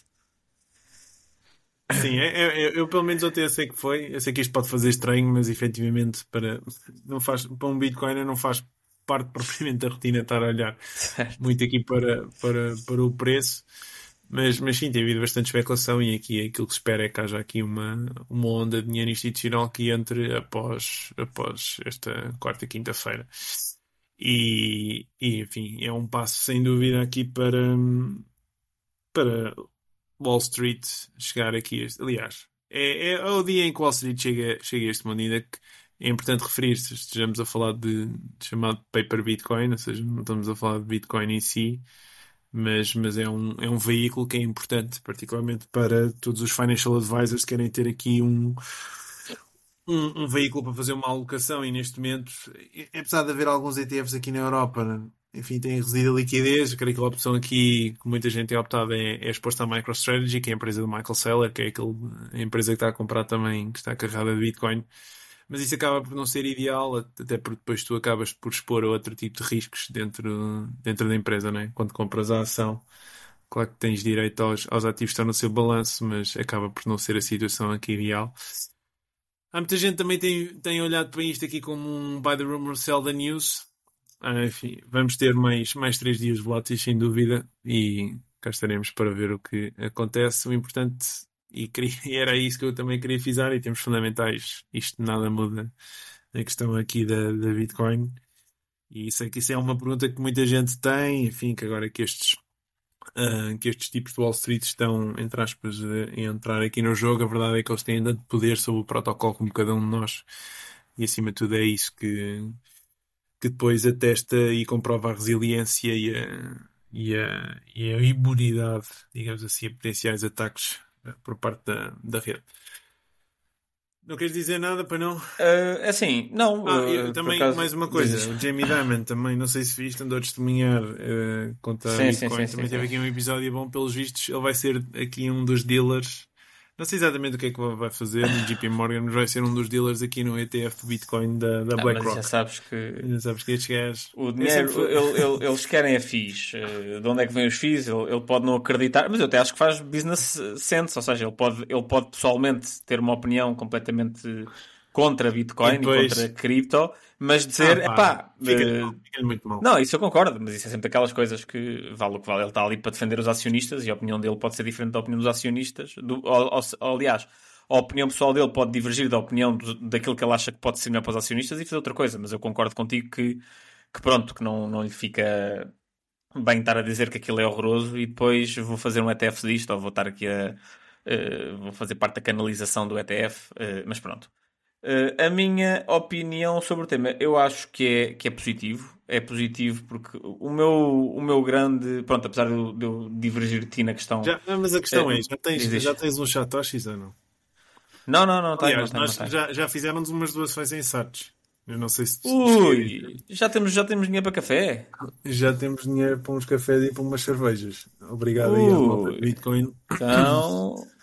A: Sim, é, é, é, eu pelo menos até sei que foi. Eu sei que isto pode fazer estranho, mas efetivamente para, não faz, para um Bitcoin não faz parte propriamente da rotina estar a olhar certo. muito aqui para, para, para o preço. Mas, mas sim, tem havido bastante especulação e aqui aquilo que se espera é que haja aqui uma, uma onda de dinheiro institucional que entre após, após esta quarta e quinta-feira. E, e, enfim, é um passo sem dúvida aqui para, para Wall Street chegar aqui. Este, aliás, é, é, o dia em que Wall Street chega, chega a este mundo, ainda que é importante referir-se, estejamos a falar de, de, chamado paper Bitcoin, ou seja, não estamos a falar de Bitcoin em si, mas, mas é, um, é um veículo que é importante, particularmente para todos os financial advisors que querem ter aqui um, um, um, veículo para fazer uma alocação e neste momento, apesar de haver alguns ETFs aqui na Europa, enfim, tem residido a liquidez. Eu creio que a opção aqui que muita gente tem optado é, é exposta à MicroStrategy, que é a empresa do Michael Saylor, que é aquele, a empresa que está a comprar também, que está carregada de Bitcoin. Mas isso acaba por não ser ideal, até porque depois tu acabas por expor a outro tipo de riscos dentro, dentro da empresa, né? Quando compras a ação, claro que tens direito aos, aos ativos que estão no seu balanço, mas acaba por não ser a situação aqui ideal. Há muita gente também tem, tem olhado para isto aqui como um buy the rumor, sell the news. Ah, enfim, vamos ter mais, mais três dias voláteis, sem dúvida, e cá estaremos para ver o que acontece. O importante, e, queria, e era isso que eu também queria frisar, e temos fundamentais, isto nada muda, a questão aqui da, da Bitcoin. E sei que isso é uma pergunta que muita gente tem, enfim, que agora que estes, uh, que estes tipos de Wall Street estão, entre aspas, a entrar aqui no jogo, a verdade é que eles têm tanto poder sobre o protocolo como cada um de nós, e acima de tudo é isso que, que depois atesta e comprova a resiliência e a, e a, e a imunidade, digamos assim, a potenciais ataques por parte da, da rede. Não queres dizer nada para não?
B: Uh, assim, não.
A: Ah, uh, também, acaso, mais uma coisa. Diz... O Jamie Dimon também, não sei se viste, andou a testemunhar uh, contra sim, Bitcoin. Sim, sim, também teve aqui um episódio bom, pelos vistos. Ele vai ser aqui um dos dealers não sei exatamente o que é que vai fazer no JP Morgan, mas vai ser um dos dealers aqui no ETF do Bitcoin da, da ah, BlackRock.
B: já sabes que.
A: Já sabes que estes gajos.
B: O dinheiro, sempre... ele, ele, eles querem a FIIs. Eh, de onde é que vem os FIIs? Ele, ele, pode não acreditar, mas eu até acho que faz business sense, ou seja, ele pode, ele pode pessoalmente ter uma opinião completamente contra Bitcoin e, depois... e contra cripto, mas dizer, ah, pá,
A: fica, uh... fica muito mal.
B: Não, isso eu concordo, mas isso é sempre aquelas coisas que vale o que vale. Ele está ali para defender os acionistas e a opinião dele pode ser diferente da opinião dos acionistas. Do, ou, ou, aliás, a opinião pessoal dele pode divergir da opinião do, daquilo que ele acha que pode ser melhor para os acionistas e fazer outra coisa, mas eu concordo contigo que, que pronto, que não, não lhe fica bem estar a dizer que aquilo é horroroso e depois vou fazer um ETF disto ou vou estar aqui a. Uh, vou fazer parte da canalização do ETF, uh, mas pronto. Uh, a minha opinião sobre o tema, eu acho que é, que é positivo. É positivo porque o meu, o meu grande. Pronto, apesar de eu, de eu divergir de ti na questão.
A: Já, mas a questão é: é já tens, já tens uns Satoshis ou não?
B: Não, não, não, tem,
A: Aliás,
B: não,
A: nós não já, já fizemos umas doações em SATs. Eu não sei se.
B: Ui, já temos, já temos dinheiro para café?
A: Já temos dinheiro para uns cafés e para umas cervejas. Obrigado Ui. aí Bitcoin.
B: Então.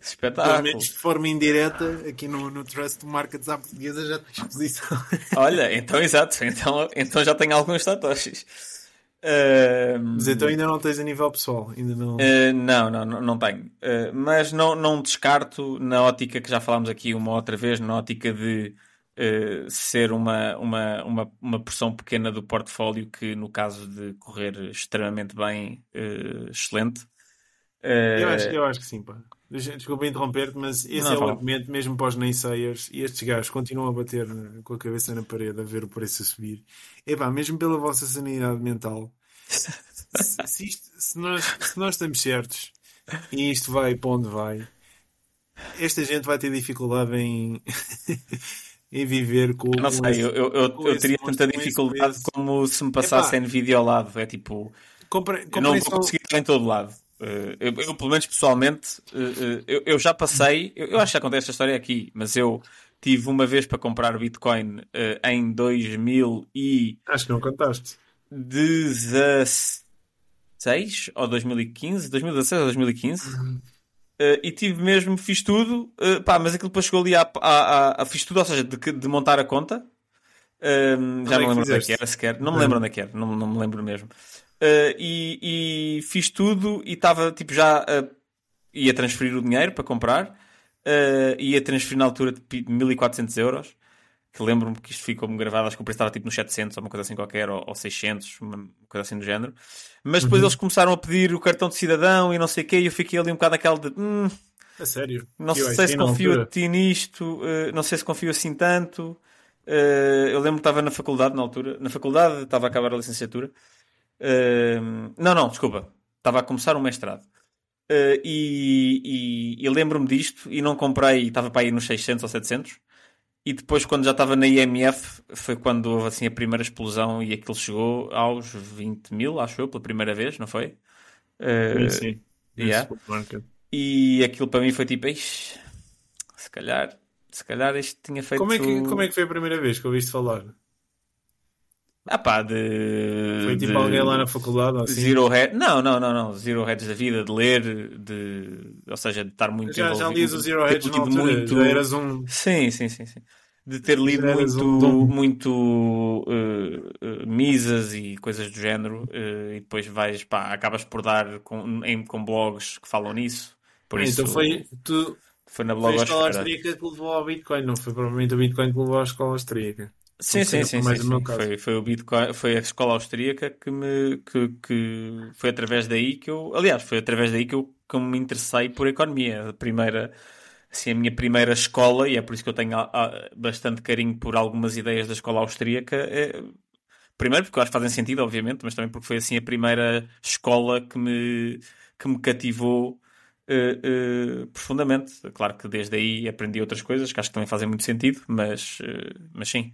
B: Espetáculo.
A: Pelo menos de forma indireta, aqui no, no Trust Markets à portuguesa já tem exposição.
B: Olha, então exato, então, então já tenho alguns satoshis.
A: Uh, mas então ainda não tens a nível pessoal? Ainda não...
B: Uh, não, não, não, não tenho. Uh, mas não, não descarto na ótica que já falámos aqui uma outra vez, na ótica de ser uma, uma, uma, uma porção pequena do portfólio que, no caso de correr extremamente bem, excelente.
A: eu, acho, eu acho que sim, pá. Desculpa interromper-te, mas esse não, é o argumento mesmo para os naysayers e estes gajos continuam a bater com a cabeça na parede a ver o preço a subir. Epá, mesmo pela vossa sanidade mental, se, se, isto, se, nós, se nós estamos certos e isto vai para onde vai, esta gente vai ter dificuldade em, em viver com.
B: Não sei, esse, eu, eu, eu, teria tanta dificuldade como se me passasse Epá, vídeo ao lado. É tipo. Compre, compre eu não vou conseguir estar em todo lado. Uh, eu, eu, pelo menos pessoalmente, uh, uh, eu, eu, já passei, eu, acho que já contei esta história aqui, mas eu tive uma vez para comprar Bitcoin em 2000 e.
A: Acho que não contaste.
B: 16 ou 2015, 2016 ou 2015. Uhum. e tive mesmo, fiz tudo, pá, mas aquilo depois chegou ali a, a, a, a fiz tudo, ou seja, de, de montar a conta. já não é lembro onde é que era sequer, não me lembro onde é que era, não, não me lembro mesmo. Uh, e, e, fiz tudo e estava tipo já uh, ia transferir o dinheiro para comprar uh, ia transferir na altura de 1400 euros que lembro-me que isto ficou-me gravado acho que o preço estava tipo nos 700 ou uma coisa assim qualquer ou, ou 600, uma coisa assim do género mas depois uhum. eles começaram a pedir o cartão de cidadão e não sei o quê e eu fiquei ali um bocado aquela de hum,
A: a sério?
B: não eu sei se confio a ti nisto não sei se confio assim tanto eu lembro que estava na faculdade na altura na faculdade estava a acabar a licenciatura Uh, não, não, desculpa. Estava a começar o mestrado. Uh, e, e, e lembro-me disto e não comprei, estava para ir nos 600 ou 700. E depois, quando já estava na IMF, foi quando houve assim a primeira explosão e aquilo chegou aos 20 mil, acho eu, pela primeira vez, não foi?
A: Uh, sim.
B: Yeah. E aquilo para mim foi tipo, se calhar, se calhar isto tinha feito.
A: Como é, que, como é que foi a primeira vez que ouviste falar?
B: Ah pá, de.
A: Foi tipo de, alguém lá na faculdade? Assim?
B: Zero head. Não, não, não, não. Zero heads da vida, de ler, de. Ou seja, de estar muito.
A: Já, já lias o Zero heads na altura, muito... já eras um.
B: Sim, sim, sim. sim. De ter lido muito, um... muito uh, uh, misas e coisas do género, uh, e depois vais, pá, acabas por dar com, em, com blogs que falam nisso. Por
A: é,
B: isso,
A: então foi. Tu...
B: Foi na blog
A: Foi a escola austríaca que levou ao Bitcoin, não foi provavelmente o Bitcoin que levou à escola austríaca.
B: Sim, sim, sim, sim, sim. Foi, foi o Bitcoin, foi a escola austríaca que me que, que foi através daí que eu, aliás, foi através daí que eu, que eu me interessei por economia. A primeira, assim, a minha primeira escola, e é por isso que eu tenho a, a, bastante carinho por algumas ideias da escola austríaca, é, primeiro porque eu acho que fazem sentido, obviamente, mas também porque foi assim a primeira escola que me, que me cativou Uh, uh, profundamente. Claro que desde aí aprendi outras coisas que acho que também fazem muito sentido, mas, uh, mas sim.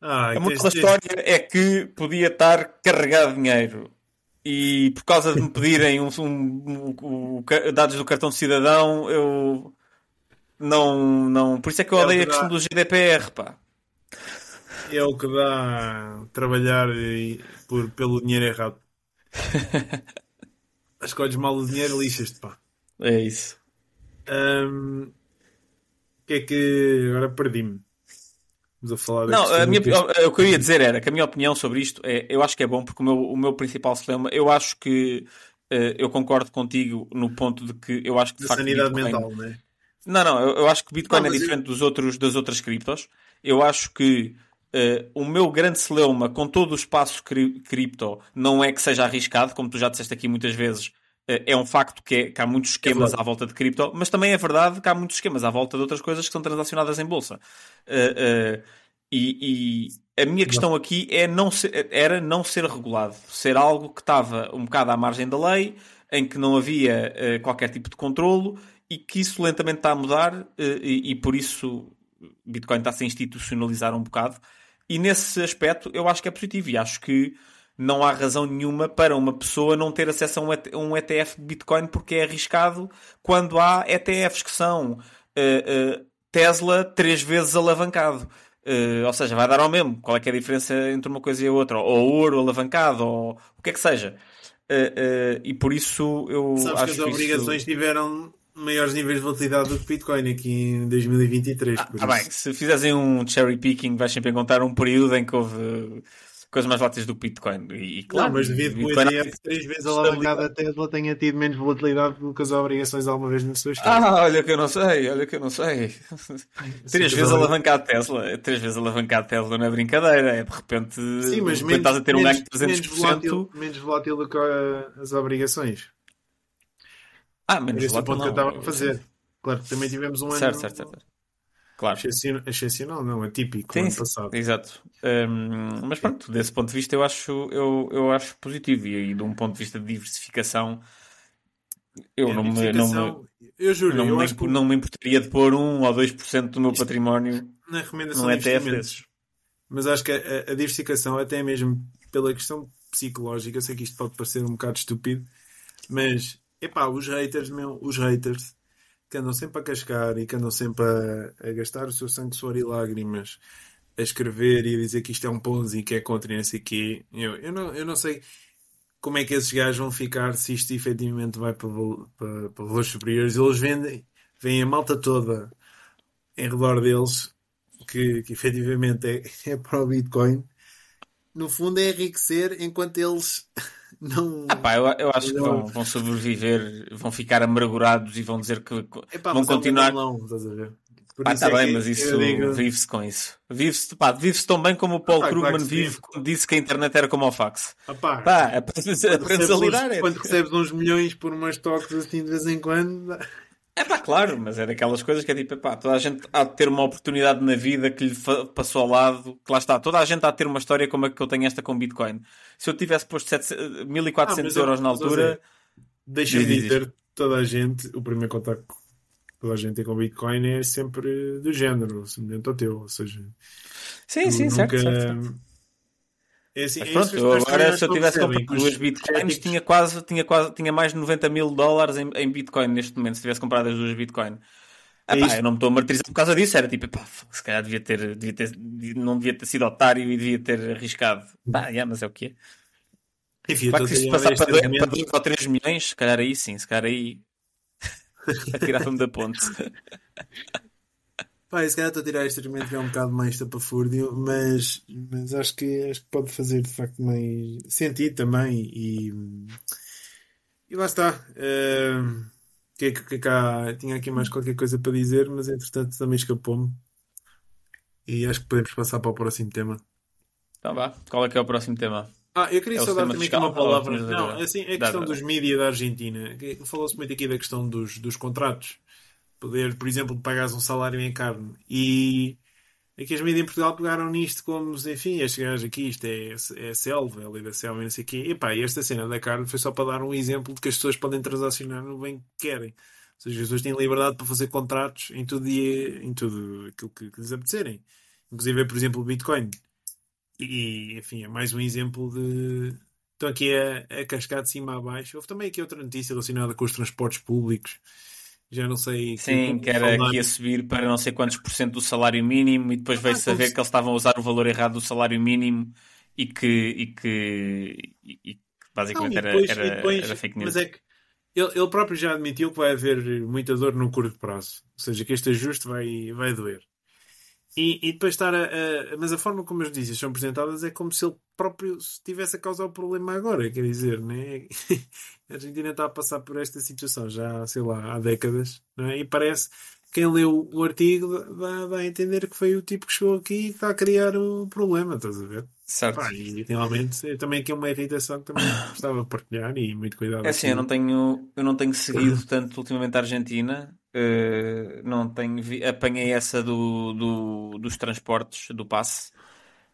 A: Ah,
B: a outra história é que podia estar carregado de dinheiro e por causa de me pedirem um, um, um, dados do cartão de cidadão, eu não, não. Por isso é que eu
A: É
B: odeio
A: que
B: a questão do GDPR, pá.
A: É o que dá trabalhar e- por, pelo dinheiro errado. Escolhes mal o dinheiro, lixas-te, pá.
B: É isso.
A: O que é que. Agora perdi-me. Vamos a falar
B: Não, a minha,
A: texto.
B: o que eu ia dizer era que a minha opinião sobre isto é, eu acho que é bom porque o meu, o meu principal problema, eu acho que eh, eu concordo contigo no ponto de que eu acho que de
A: sanidade
B: Bitcoin-
A: mental, não é?
B: Não, não, eu, eu acho que Bitcoin
A: Não,
B: é
A: mas eu-
B: diferente dos outros, das outras criptos. Eu acho que eh, o meu grande celeuma com todo o espaço cri- cripto não é que seja arriscado, como tu já disseste aqui muitas vezes. Eh, É um facto que, é- que há muitos esquemas
A: verdade.
B: à volta de cripto, mas também é verdade que há muitos esquemas à volta de outras coisas que são transacionadas em bolsa. Eh, eh, e, e a minha questão aqui é não ser- era não ser regulado, ser algo que estava um bocado à margem da lei, em que não havia eh, qualquer tipo de controlo e que isso lentamente está a mudar e, e por isso Bitcoin está a se institucionalizar um bocado. E nesse aspecto eu acho que é positivo e acho que não há razão nenhuma para uma pessoa não ter acesso a um ET- ETF de Bitcoin porque é arriscado quando há ETFs que são eh, eh, Tesla três vezes alavancado. Eh, ou seja, vai dar ao mesmo. Qual é é a diferença entre uma coisa e a outra? Ou ouro alavancado, ou o que é que seja. E por isso eu
A: Sabes
B: acho
A: que as
B: que
A: obrigações
B: isso...
A: tiveram maiores níveis de volatilidade do que Bitcoin aqui em 2023. por
B: Ah, bem, se fizessem um cherry picking, vais sempre encontrar um período em que houve coisas mais voláteis do que Bitcoin. E, e claro,
A: não, mas devido que o ETF três vezes alavancado a Tesla tenha tido menos volatilidade do que as obrigações alguma vez na sua história.
B: Ah, olha que eu não sei, olha que eu não sei. Três vezes alavancado Tesla, três vezes alavancado Tesla não é brincadeira, é de repente,
A: Sim, mas
B: de repente
A: menos,
B: estás a ter um ganho de
A: menos,
B: 300%.
A: menos, volátil, menos volátil do que as obrigações.
B: Ah, menos
A: Era esse o ponto que eu
B: não.
A: estava a fazer. Claro que também tivemos um ano
B: Certo, certo, certo. Claro.
A: excepcional, não, atípico,
B: Sim,
A: ano passado.
B: exato. Hum, mas pronto, desse ponto de vista eu acho, eu, eu acho positivo e, e de um ponto de vista de diversificação eu
A: É,
B: não me, não me,
A: eu juro,
B: não,
A: eu
B: me,
A: que
B: não me importaria de pôr 1 ou 2% do meu património
A: na recomendação de investimentos.
B: desses.
A: Mas acho que a, a diversificação, até mesmo pela questão psicológica, eu sei que isto pode parecer um bocado estúpido, mas epá, os haters, meu, os haters que andam sempre a cascar e que andam sempre a, a gastar o seu sangue, suor e lágrimas a escrever e a dizer que isto é um Ponzi, que é contra e não sei quê. Eu, eu, não, eu não sei como é que esses gajos vão ficar se isto efetivamente vai para, para, para valores superiores. Eles vendem, vêm a malta toda em redor deles que, que efetivamente é, é para o Bitcoin. No fundo é enriquecer enquanto eles não.
B: Ah, pá, eu, eu acho que vão, vão sobreviver, vão ficar amargurados e vão dizer que
A: Epá,
B: vão
A: é
B: continuar.
A: ganilão, estás a ver?
B: Pá, tá
A: é
B: bem, mas isso
A: digo-
B: vive-se com isso. Vive-se vive tão bem como o Paul
A: Ah,
B: Krugman
A: claro
B: vive quando disse que a internet era como o fax.
A: Ah, pá,
B: a
A: uns-
B: lidar. É,
A: Quando recebes uns milhões por umas toques assim de vez em quando.
B: É pá, claro, mas é daquelas coisas que é tipo, pá, toda a gente há de ter uma oportunidade na vida que lhe passou ao lado, que lá está, toda a gente há de ter uma história como a que eu tenho esta com Bitcoin. Se eu tivesse posto 700 1400
A: Ah, mas,
B: euros na altura,
A: Deixa-me
B: Diz, diz,
A: dizer, toda a gente, o primeiro contacto que toda a gente tem com Bitcoin é sempre do género, semelhante ao teu. Ou seja,
B: sim, sim, certo,
A: nunca.
B: certo, certo.
A: É assim,
B: Mas pronto, eu agora se eu tivesse comprado duas bitcoins, tinha quase, tinha quase, tinha mais de 90 mil dólares em, em bitcoin neste momento, se tivesse comprado as duas bitcoin. Ah, pá, eu não me estou a martirizar por causa disso, era tipo, pá, se calhar devia ter, devia ter, não devia ter sido otário e devia ter arriscado. Pá, yeah, mas é o que é.
A: Enfim,
B: Claro que se passar para
A: estes
B: 2
A: argumentos-
B: ou 3 milhões, se calhar aí sim, se calhar aí atirava-me da ponte.
A: Pá, se calhar estou a tirar este argumento que é um bocado mais tapafúrdio, mas, mas acho, que, acho que pode fazer de facto mais sentido também. E, e lá está. Ahm, que, é que, que é que há? Tinha aqui mais qualquer coisa para dizer, mas entretanto também escapou-me. E acho que podemos passar para o próximo tema.
B: Então vá, qual é que é o próximo tema?
A: Ah, eu queria
B: É
A: só dar também
B: fiscal
A: uma palavra. Não, assim, a questão dos
B: dá.
A: mídia da Argentina. Falou-se muito aqui da questão dos, dos contratos. Poder, por exemplo, de pagares um salário em carne. E aqui as mídias em Portugal pegaram nisto como, enfim, estes gajos aqui, isto é, é selva, é lei da selva, não sei o quê. E pá, esta cena da carne foi só para dar um exemplo de que as pessoas podem transacionar no bem que querem. Ou seja, as pessoas têm liberdade para fazer contratos em tudo, e, em tudo aquilo que, que lhes apetecerem. Inclusive, por exemplo, o Bitcoin. E, enfim, é mais um exemplo de. Estão aqui a, a cascar de cima a baixo. Houve também aqui outra notícia relacionada com os transportes públicos Já não sei.
B: Sim, que era que ia subir para não sei quantos por cento do salário mínimo e depois veio ah, saber que eles estavam a usar o valor errado do salário mínimo e que, e que, e, e basicamente não, e depois, era, era, depois, era, fake news.
A: Mas é que ele, ele próprio já admitiu que vai haver muita dor no curto prazo. Ou seja, que este ajuste vai, vai doer. E, e depois estar a, a, Mas a forma como as notícias são apresentadas é como se ele próprio estivesse a causar o problema agora, quer dizer, né? a Argentina está a passar por esta situação já, sei lá, há décadas, não é? E parece quem leu o artigo vai, vai entender que foi o tipo que chegou aqui e que está a criar o problema, estás a ver?
B: Certo.
A: Pá, e realmente também aqui é uma irritação que também gostava de partilhar e muito cuidado.
B: É assim, eu não tenho, eu não tenho seguido tanto ultimamente a Argentina. Uh, não tenho vi, apanhei essa do, do, dos transportes do passe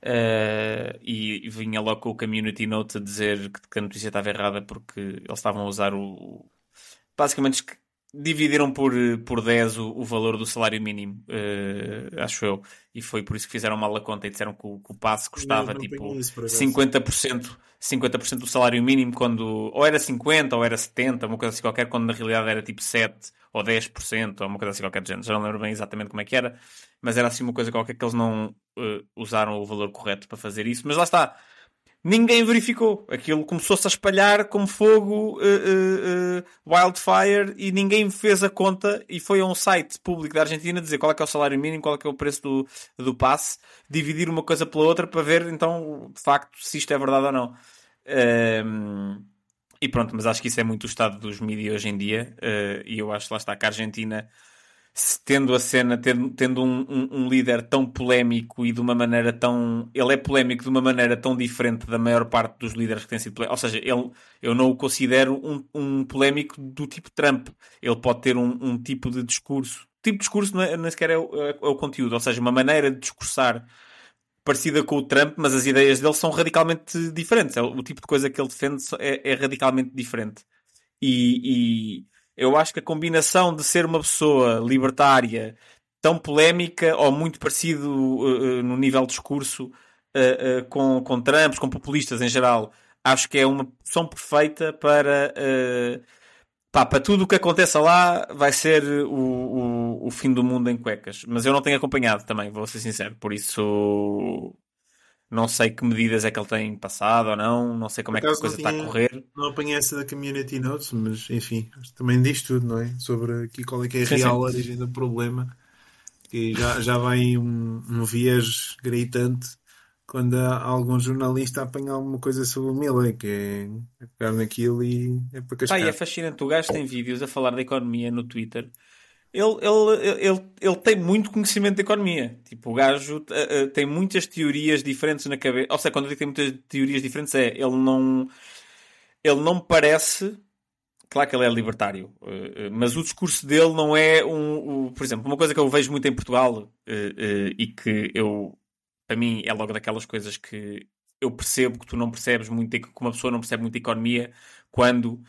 B: uh, e, e, vinha logo com o community note a dizer que, que, a notícia estava errada porque eles estavam a usar o basicamente dividiram por, por 10 o, o valor do salário mínimo, uh, acho eu. E foi por isso que fizeram mal a conta e disseram que o, que o passe custava não, não tipo isso, 50%, 50% do salário mínimo quando ou era 50 ou era 70, uma coisa assim qualquer, quando na realidade era tipo 7 ou 10% ou uma coisa assim qualquer de género. Já não lembro bem exatamente como é que era, mas era assim uma coisa qualquer que eles não uh, usaram o valor correto para fazer isso. Mas lá está ninguém verificou. Aquilo começou-se a espalhar como fogo uh, uh, uh, wildfire e ninguém fez a conta e foi a um site público da Argentina dizer qual é é o salário mínimo, qual é é o preço do, do passe, dividir uma coisa pela outra para ver então de facto se isto é verdade ou não. Um, e pronto, mas acho que isso é muito o estado dos mídias hoje em dia e eu acho que lá está que a Argentina tendo a cena, tendo, tendo um, um, um, líder tão polémico e de uma maneira tão. Ele é polémico de uma maneira tão diferente da maior parte dos líderes que têm sido polémicos. Ou seja, ele, eu não o considero um, um polémico do tipo Trump. Ele pode ter um, um tipo de discurso. Tipo de discurso é, nem sequer é o, é, é o conteúdo, ou seja, uma maneira de discursar parecida com o Trump, mas as ideias dele são radicalmente diferentes. É o, o tipo de coisa que ele defende é, é radicalmente diferente. E, e eu acho que a combinação de ser uma pessoa libertária tão polémica ou muito parecido uh, uh, no nível de discurso uh, com, com Trump, com populistas em geral, acho que é uma opção perfeita para, pá, para tudo o que aconteça lá vai ser o, o, o fim do mundo em cuecas. Mas eu não tenho acompanhado também, vou ser sincero, por isso não sei que medidas é que ele tem passado ou não, não sei como é que a coisa tinha, está a correr.
A: Não apanhei essa da Community Notes, mas enfim, também diz tudo, não é? Sobre aqui qual é que é a sim, real sim. origem do problema. Que já, já vai um, um viés gritante quando há algum jornalista a apanhar alguma coisa sobre o Miller, que é, pegar naquilo e é para cascar.
B: Ah, e é fascinante. O gajo tem vídeos a falar da economia no Twitter ele, ele, ele, ele tem muito conhecimento de economia. Tipo, o gajo uh, uh, tem muitas teorias diferentes na cabeça. Ou seja, quando eu digo que tem muitas teorias diferentes, é ele não. Ele não parece. Claro que ele é libertário, uh, mas o discurso dele não é um, um, Por exemplo, uma coisa que eu vejo muito em Portugal e que eu. Para mim é logo daquelas coisas que eu percebo que tu não percebes muito, que uma pessoa não percebe muito economia quando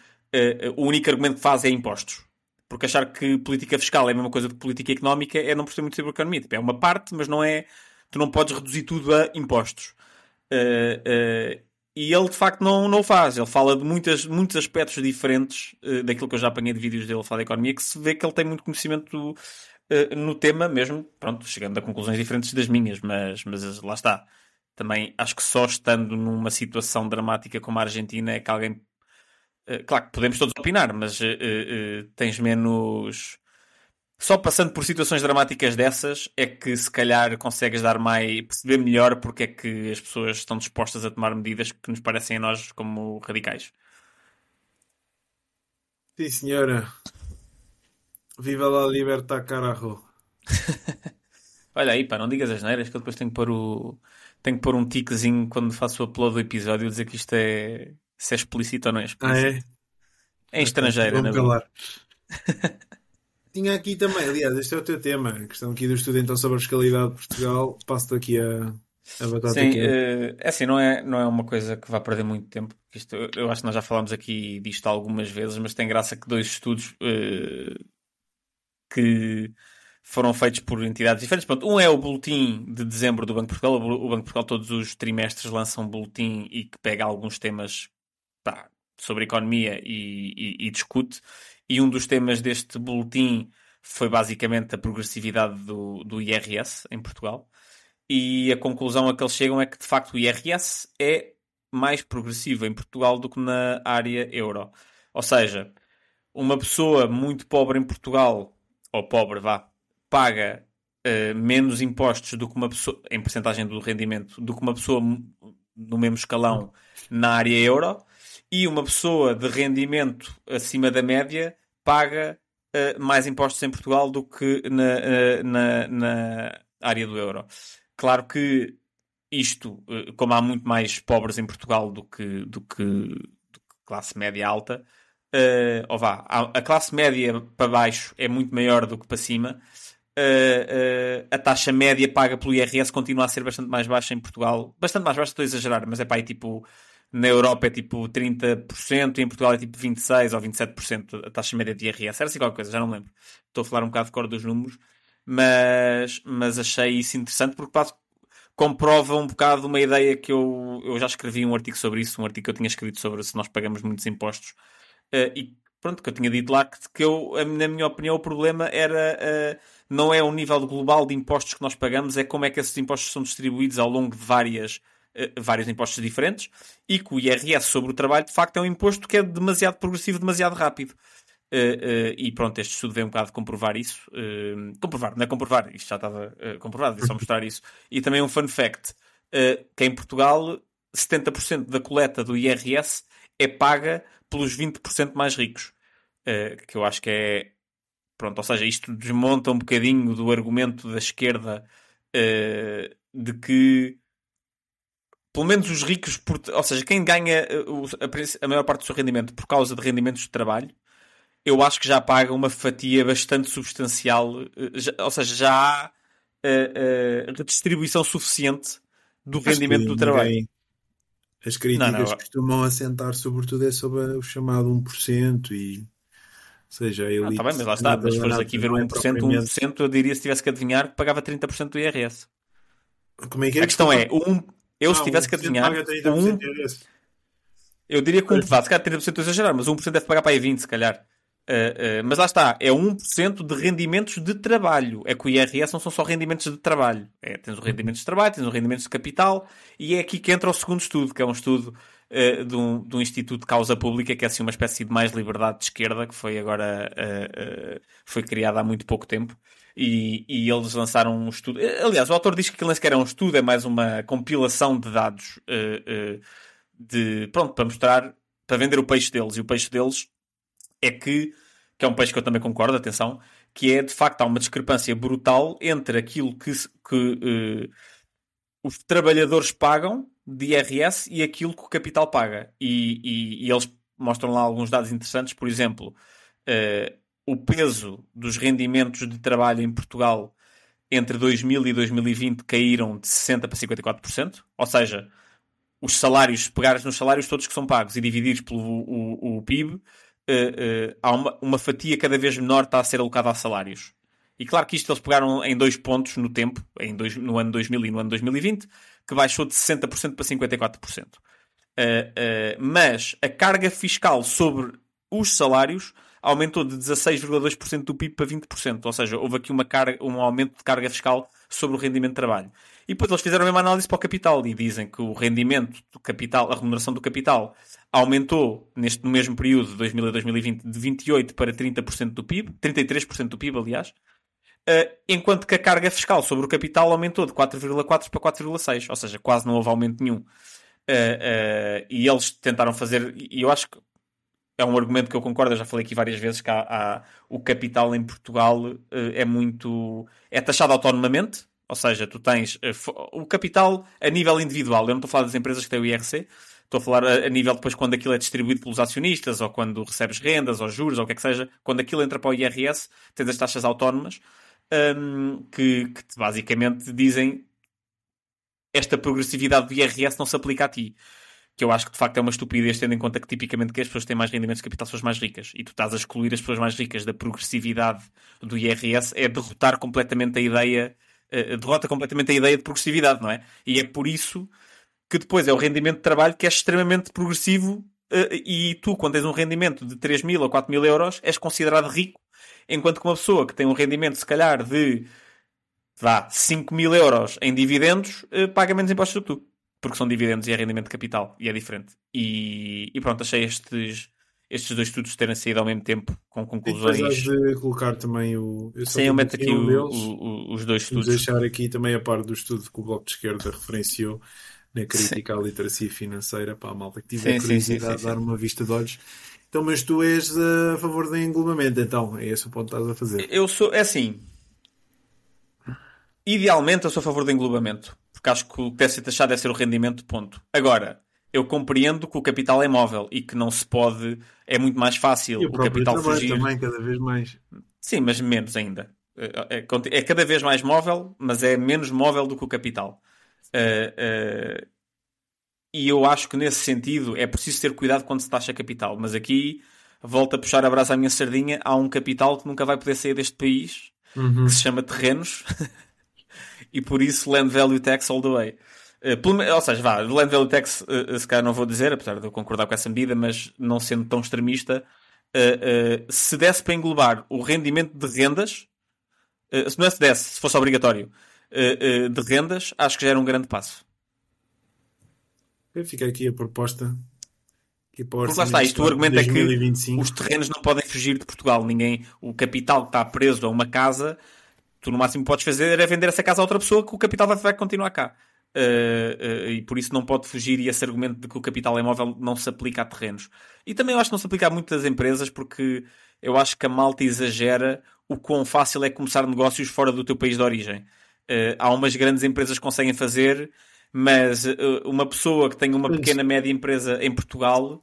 B: o único argumento que faz é impostos. Porque achar que política fiscal é a mesma coisa que política económica é não perceber muito sobre economia. Tipo, é uma parte, mas não é. Tu não podes reduzir tudo a impostos. Uh, uh, e ele de facto não, não o faz. Ele fala de muitas, muitos aspectos diferentes uh, daquilo que eu já apanhei de vídeos dele falar de economia, que se vê que ele tem muito conhecimento no tema, mesmo, pronto, chegando a conclusões diferentes das minhas, mas, mas lá está. Também acho que só estando numa situação dramática como a Argentina é que alguém claro que podemos todos opinar, mas uh, uh, tens menos. Só passando por situações dramáticas dessas é que se calhar consegues dar mais. perceber melhor porque é que as pessoas estão dispostas a tomar medidas que nos parecem a nós como radicais.
A: Sim, senhora. Viva la libertad, carajo.
B: Olha aí, pá, não digas as neiras que eu depois tenho que pôr o. Tenho que pôr um tiquezinho quando faço o upload do episódio dizer que isto é se é explícito ou não é explícito. Ah, é? É estrangeira, na verdade.
A: Tinha aqui também, aliás, este é o teu tema, a questão aqui do estudo então sobre a fiscalidade de Portugal. Passo-te aqui a, a batata
B: Sim, uh, é assim, não é, não é uma coisa que vá perder muito tempo. Isto, eu acho que nós já falámos aqui disto algumas vezes, mas tem graça que dois estudos uh, que foram feitos por entidades diferentes. Pronto, um é o boletim de dezembro do Banco de Portugal. O Banco de Portugal todos os trimestres lança um boletim e que pega alguns temas pá, sobre economia e, e, e, discute. e um dos temas deste boletim foi basicamente a progressividade do, do IRS em Portugal. E a conclusão a que eles chegam é que de facto o IRS é mais progressivo em Portugal do que na área euro. Ou seja, uma pessoa muito pobre em Portugal, ou pobre, vá, paga uh, menos impostos do que uma pessoa, em porcentagem do rendimento, do que uma pessoa no mesmo escalão na área euro, e uma pessoa de rendimento acima da média paga uh, mais impostos em Portugal do que na, uh, na, na área do euro. Claro que isto, como há muito mais pobres em Portugal do que, do que, do que classe média alta, uh, ou vá, a, a, classe média para baixo é muito maior do que para cima, uh, uh, a taxa média paga pelo IRS continua a ser bastante mais baixa em Portugal. Bastante mais baixa, estou a exagerar, mas é para aí tipo. Na Europa é tipo 30% e em Portugal é tipo 26% ou 27% a taxa média de IRS. Era assim qualquer coisa, já não lembro. Estou a falar um bocado de cor dos números, mas, mas achei isso interessante porque comprova um bocado uma ideia que eu, eu já escrevi um artigo sobre isso, um artigo que eu tinha escrito sobre se nós pagamos muitos impostos. Uh, e pronto, que eu tinha dito lá que, que eu, na minha opinião, o problema era uh, não é o nível global de impostos que nós pagamos, é como é que esses impostos são distribuídos ao longo de várias, vários impostos diferentes e que o IRS sobre o trabalho, de facto, é um imposto que é demasiado progressivo, demasiado rápido. Uh, uh, e pronto, este estudo veio um bocado comprovar isso. Uh, comprovar, não é comprovar, isto já estava comprovado, é só mostrar isso. E também um fun fact: que em Portugal 70% da coleta do IRS é paga pelos 20% mais ricos. que eu acho que é Pronto, ou seja, isto desmonta um bocadinho do argumento da esquerda de que pelo menos os ricos, por, ou seja, quem ganha a, a, maior parte do seu rendimento por causa de rendimentos de trabalho, eu acho que já paga uma fatia bastante substancial, uh, já, ou seja, já há uh, redistribuição suficiente do acho rendimento do trabalho.
C: As críticas não, não, costumam assentar sobretudo é sobre o chamado 1% e seja, a elite. Ah,
B: tá bem, mas lá está. Mas se fores aqui ver o 1%, 1%, eu diria se tivesse que adivinhar que pagava 30% do IRS.
C: Como é que é?
B: A questão é, um, eu ah, se tivesse que adivinhar, um, eu diria que um, vá, se calhar 30% estou a exagerar, mas 1% deve pagar para aí 20%, se calhar. Uh, uh, mas lá está, é 1% de rendimentos de trabalho. É que o IRS não são só rendimentos de trabalho. É, tens os rendimentos de trabalho, tens os rendimentos de capital, e é aqui que entra o segundo estudo, que é um estudo uh, de, um, de um Instituto de Causa Pública, que é assim uma espécie de mais liberdade de esquerda, que foi agora foi criada há muito pouco tempo. E, e, eles lançaram um estudo. Aliás, o autor diz que aquilo nem sequer é um estudo, é mais uma compilação de dados de, pronto, para mostrar, para vender o peixe deles. E o peixe deles é que, que é um peixe que eu também concordo, atenção, que é de facto há uma discrepância brutal entre aquilo que, que uh, os trabalhadores pagam de IRS e aquilo que o capital paga. E, e, e eles mostram lá alguns dados interessantes, por exemplo, uh, o peso dos rendimentos de trabalho em Portugal entre 2000 e 2020 caíram de 60% para 54%, ou seja, os salários, pegares nos salários todos que são pagos e divididos pelo o, o PIB, uh, uh, há uma, uma fatia cada vez menor está a ser alocada a salários. E claro que isto eles pegaram em dois pontos no tempo, em dois, no ano 2000 e no ano 2020, que baixou de 60% para 54%. Uh, uh, mas a carga fiscal sobre os salários aumentou de 16,2% do PIB para 20%. Ou seja, houve aqui uma carga, um aumento de carga fiscal sobre o rendimento de trabalho. E depois eles fizeram a mesma análise para o capital e dizem que o rendimento do capital, a remuneração do capital, aumentou neste, no mesmo período de 2000 a 2020 de 28% para 30% do PIB, 33% do PIB, aliás, uh, enquanto que a carga fiscal sobre o capital aumentou de 4,4% para 4,6%, ou seja, quase não houve aumento nenhum. Uh, uh, e eles tentaram fazer, e eu acho que é um argumento que eu concordo, eu já falei aqui várias vezes que há, há o capital em Portugal é muito. é taxado autonomamente, ou seja, tu tens o capital a nível individual. Eu não estou a falar das empresas que têm o IRC, Estou a falar a, a, nível depois quando aquilo é distribuído pelos acionistas, ou quando recebes rendas, ou juros, ou o que é que seja. Quando aquilo entra para o IRS, tens as taxas autónomas um, que, que basicamente dizem esta progressividade do IRS não se aplica a ti. Que eu acho que de facto é uma estupidez, tendo em conta que tipicamente que as pessoas que têm mais rendimentos de capital são as mais ricas. E tu estás a excluir as pessoas mais ricas da progressividade do IRS, é derrotar completamente a ideia, uh, derrota completamente a ideia de progressividade, não é? E é por isso que depois é o rendimento de trabalho que é extremamente progressivo e tu, quando tens um rendimento de 3 mil ou 4 mil euros, és considerado rico, enquanto que uma pessoa que tem um rendimento, se calhar, de vá, 5 mil euros em dividendos, paga menos impostos do que tu. Porque são dividendos e é rendimento de capital, e é diferente. E, e pronto, achei estes estes dois estudos terem saído ao mesmo tempo, com conclusões.
A: E de colocar também o.
B: Eu Sim, eu meto aqui um o, deles, o, os dois estudos.
A: Deixar aqui também a parte do estudo que o Bloco de Esquerda referenciou na crítica sim. à literacia financeira para a malta que tiver sim, curiosidade de dar uma vista de olhos. Então, mas tu és a favor do englobamento, então, é esse o ponto que estás a fazer.
B: Eu sou, é assim. Idealmente eu sou a favor do englobamento, porque acho que o que deve ser taxado deve ser o rendimento, ponto. Agora, eu compreendo que o capital é móvel e que não se pode. É muito mais fácil
A: e o, o
B: capital fugir.
A: também, cada vez mais.
B: Sim, mas menos ainda. É, é, é, cada vez mais móvel, mas é menos móvel do que o capital. Uh, uh, e eu acho que nesse sentido é preciso ter cuidado quando se taxa capital. Mas aqui volto a puxar a brasa à minha sardinha. Há um capital que nunca vai poder sair deste país, uhum. que se chama terrenos, e por isso land value tax all the way. Uh, ou seja, vá, Land Value Tax, uh, se calhar não vou dizer, apesar de eu concordar com essa medida, mas não sendo tão extremista, uh, se desse para englobar o rendimento de rendas, se não é se desse, se fosse obrigatório, de rendas, acho que já era um grande passo.
A: Fica aqui a proposta.
B: Porque lá está, isto o argumento 2025. é que os terrenos não podem fugir de Portugal. Ninguém, o capital que está preso a uma casa, tu no máximo podes fazer é vender essa casa a outra pessoa que o capital vai, vai continuar cá. Uh, uh, e por isso não pode fugir e esse argumento de que o capital é móvel não se aplica a terrenos. E também eu acho que não se aplica a muitas empresas porque eu acho que a malta exagera o quão fácil é começar negócios fora do teu país de origem. Uh, há umas grandes empresas que conseguem fazer, mas uma pessoa que tem uma pequena média empresa em Portugal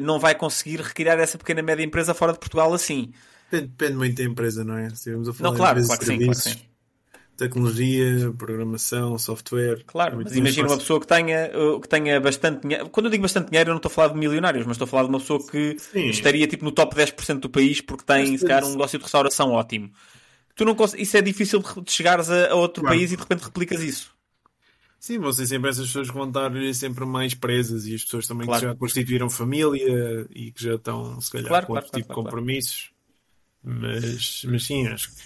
B: não vai conseguir recriar essa pequena média empresa fora de Portugal assim.
A: Depende, depende muito da empresa, não é?
B: Se a falar não, claro, claro que sim, claro sim
A: tecnologia, programação, software.
B: Claro, mas imagina uma pessoa que tenha, uh, que tenha bastante dinheiro. Quando eu digo bastante dinheiro, eu não estou a falar de milionários, mas estou a falar de uma pessoa que Sim. estaria tipo no top 10% do país porque tem, se calhar, um negócio de restauração ótimo. Tu não Isso é difícil de chegares a, a outro claro. país e de repente replicas isso.
A: Sim, vão ser sempre essas pessoas que vão estar sempre mais presas e as pessoas também claro. que já constituíram família e que já estão, se calhar, claro, com outro tipo de compromissos. Mas, mas sim, acho que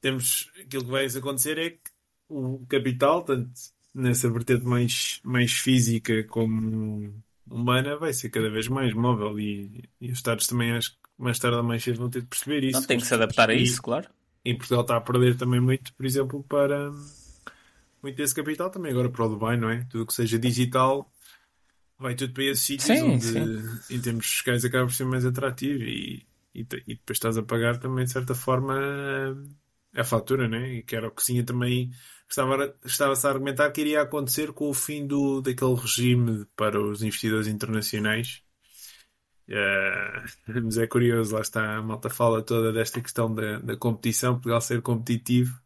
A: temos aquilo que vai acontecer é que o capital, tanto nessa vertente mais, mais física como humana, vai ser cada vez mais móvel e, e os Estados também acho que mais tarde ou mais cedo vão ter de perceber isso.
B: Não, tem que se adaptar a isso, claro.
A: E Portugal está a perder também muito, por exemplo, para muito desse capital também agora para o Dubai, não é? Tudo que seja digital vai tudo para esses sítios onde sim. em termos fiscais acaba por ser mais atrativo e, e, e depois estás a pagar também de certa forma a fatura, né? E que era o que tinha também estava, estava-se a argumentar que iria acontecer com o fim do, daquele regime para os investidores internacionais. Uh, mas é curioso, lá está a malta fala toda desta questão da, da competição, Portugal ser competitivo,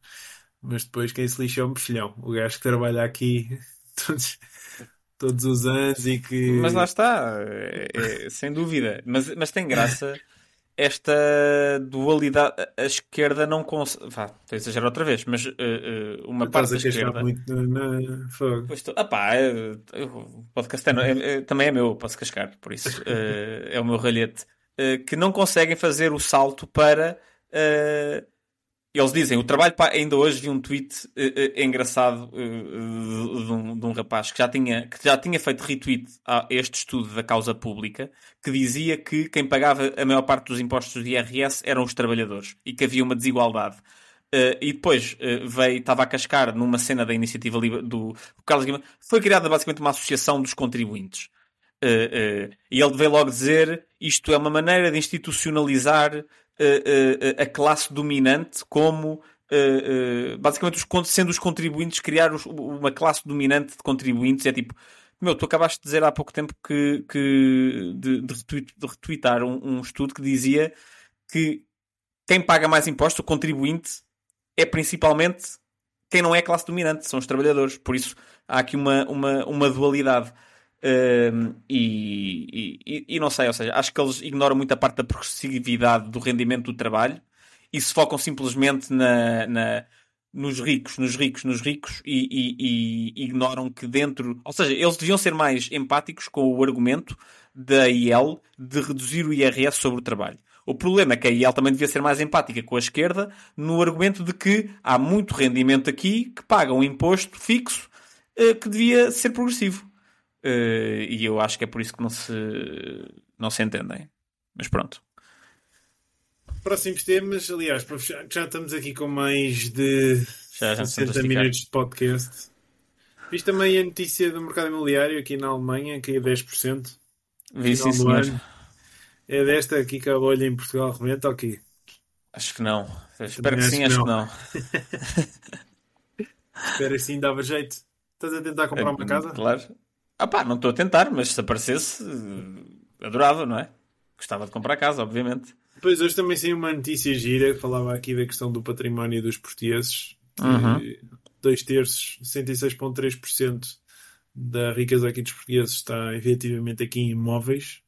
A: mas depois quem se lixa é o mexilhão, o gajo que trabalha aqui todos, todos os anos e que.
B: Mas lá está, é, é, sem dúvida. Mas, mas tem graça esta dualidade. A esquerda não consegue. Vá, estou a exagerar outra vez, mas uh, uh, uma parte da esquerda.
A: muito na fogo.
B: Pois estou... Ah pá, é, o podcast é, é, também é meu, posso cascar, por isso uh, é o meu ralhete. que não conseguem fazer o salto para eles dizem, o trabalho, ainda hoje vi um tweet uh, uh, engraçado uh, de, um, de, um, rapaz que já, tinha, que já tinha feito retweet a este estudo da causa pública, que dizia que quem pagava a maior parte dos impostos de IRS eram os trabalhadores e que havia uma desigualdade. e depois veio, estava a cascar numa cena da iniciativa do, do Carlos Guimarães, foi criada basicamente uma associação dos contribuintes. e ele veio logo dizer isto é uma maneira de institucionalizar a classe dominante como basicamente os, sendo os contribuintes criar os, uma classe dominante de contribuintes é tipo meu, tu acabaste de dizer há pouco tempo que, que de, de, retweet, de retweetar um, um, estudo que dizia que quem paga mais impostos, o contribuinte, é principalmente quem não é classe dominante, são os trabalhadores. Por isso há aqui uma, uma, uma dualidade. Um, e, e, e, não sei, ou seja, acho que eles ignoram muito a parte da progressividade do rendimento do trabalho e se focam simplesmente na, na nos ricos, nos ricos, nos ricos e, e, ignoram que dentro. Ou seja, eles deviam ser mais empáticos com o argumento da IEL de reduzir o IRS sobre o trabalho. O problema é que a IEL também devia ser mais empática com a esquerda no argumento de que há muito rendimento aqui que paga um imposto fixo uh, que devia ser progressivo. Uh, e eu acho que é por isso que não se, não se entendem. Mas pronto.
A: Próximos temas, aliás, para fechar, já estamos aqui com mais de já, já 60 minutos de podcast. Viste também a notícia do mercado imobiliário aqui na Alemanha, que é 10%. Vi sim, senhor. É desta aqui que a bolha em Portugal remete ou quê?
B: Acho que não. Espero que sim, acho que não.
A: Espero que sim, dava jeito. Estás a tentar comprar uma casa?
B: Claro. Ah pá, não estou a tentar, mas se aparecesse, adorava, não é? Gostava de comprar casa, obviamente.
A: Pois hoje também saiu uma notícia gira que falava aqui da questão do património dos portugueses. Uhum. Dois terços, 66,3% da riqueza aqui dos portugueses está efetivamente aqui em imóveis.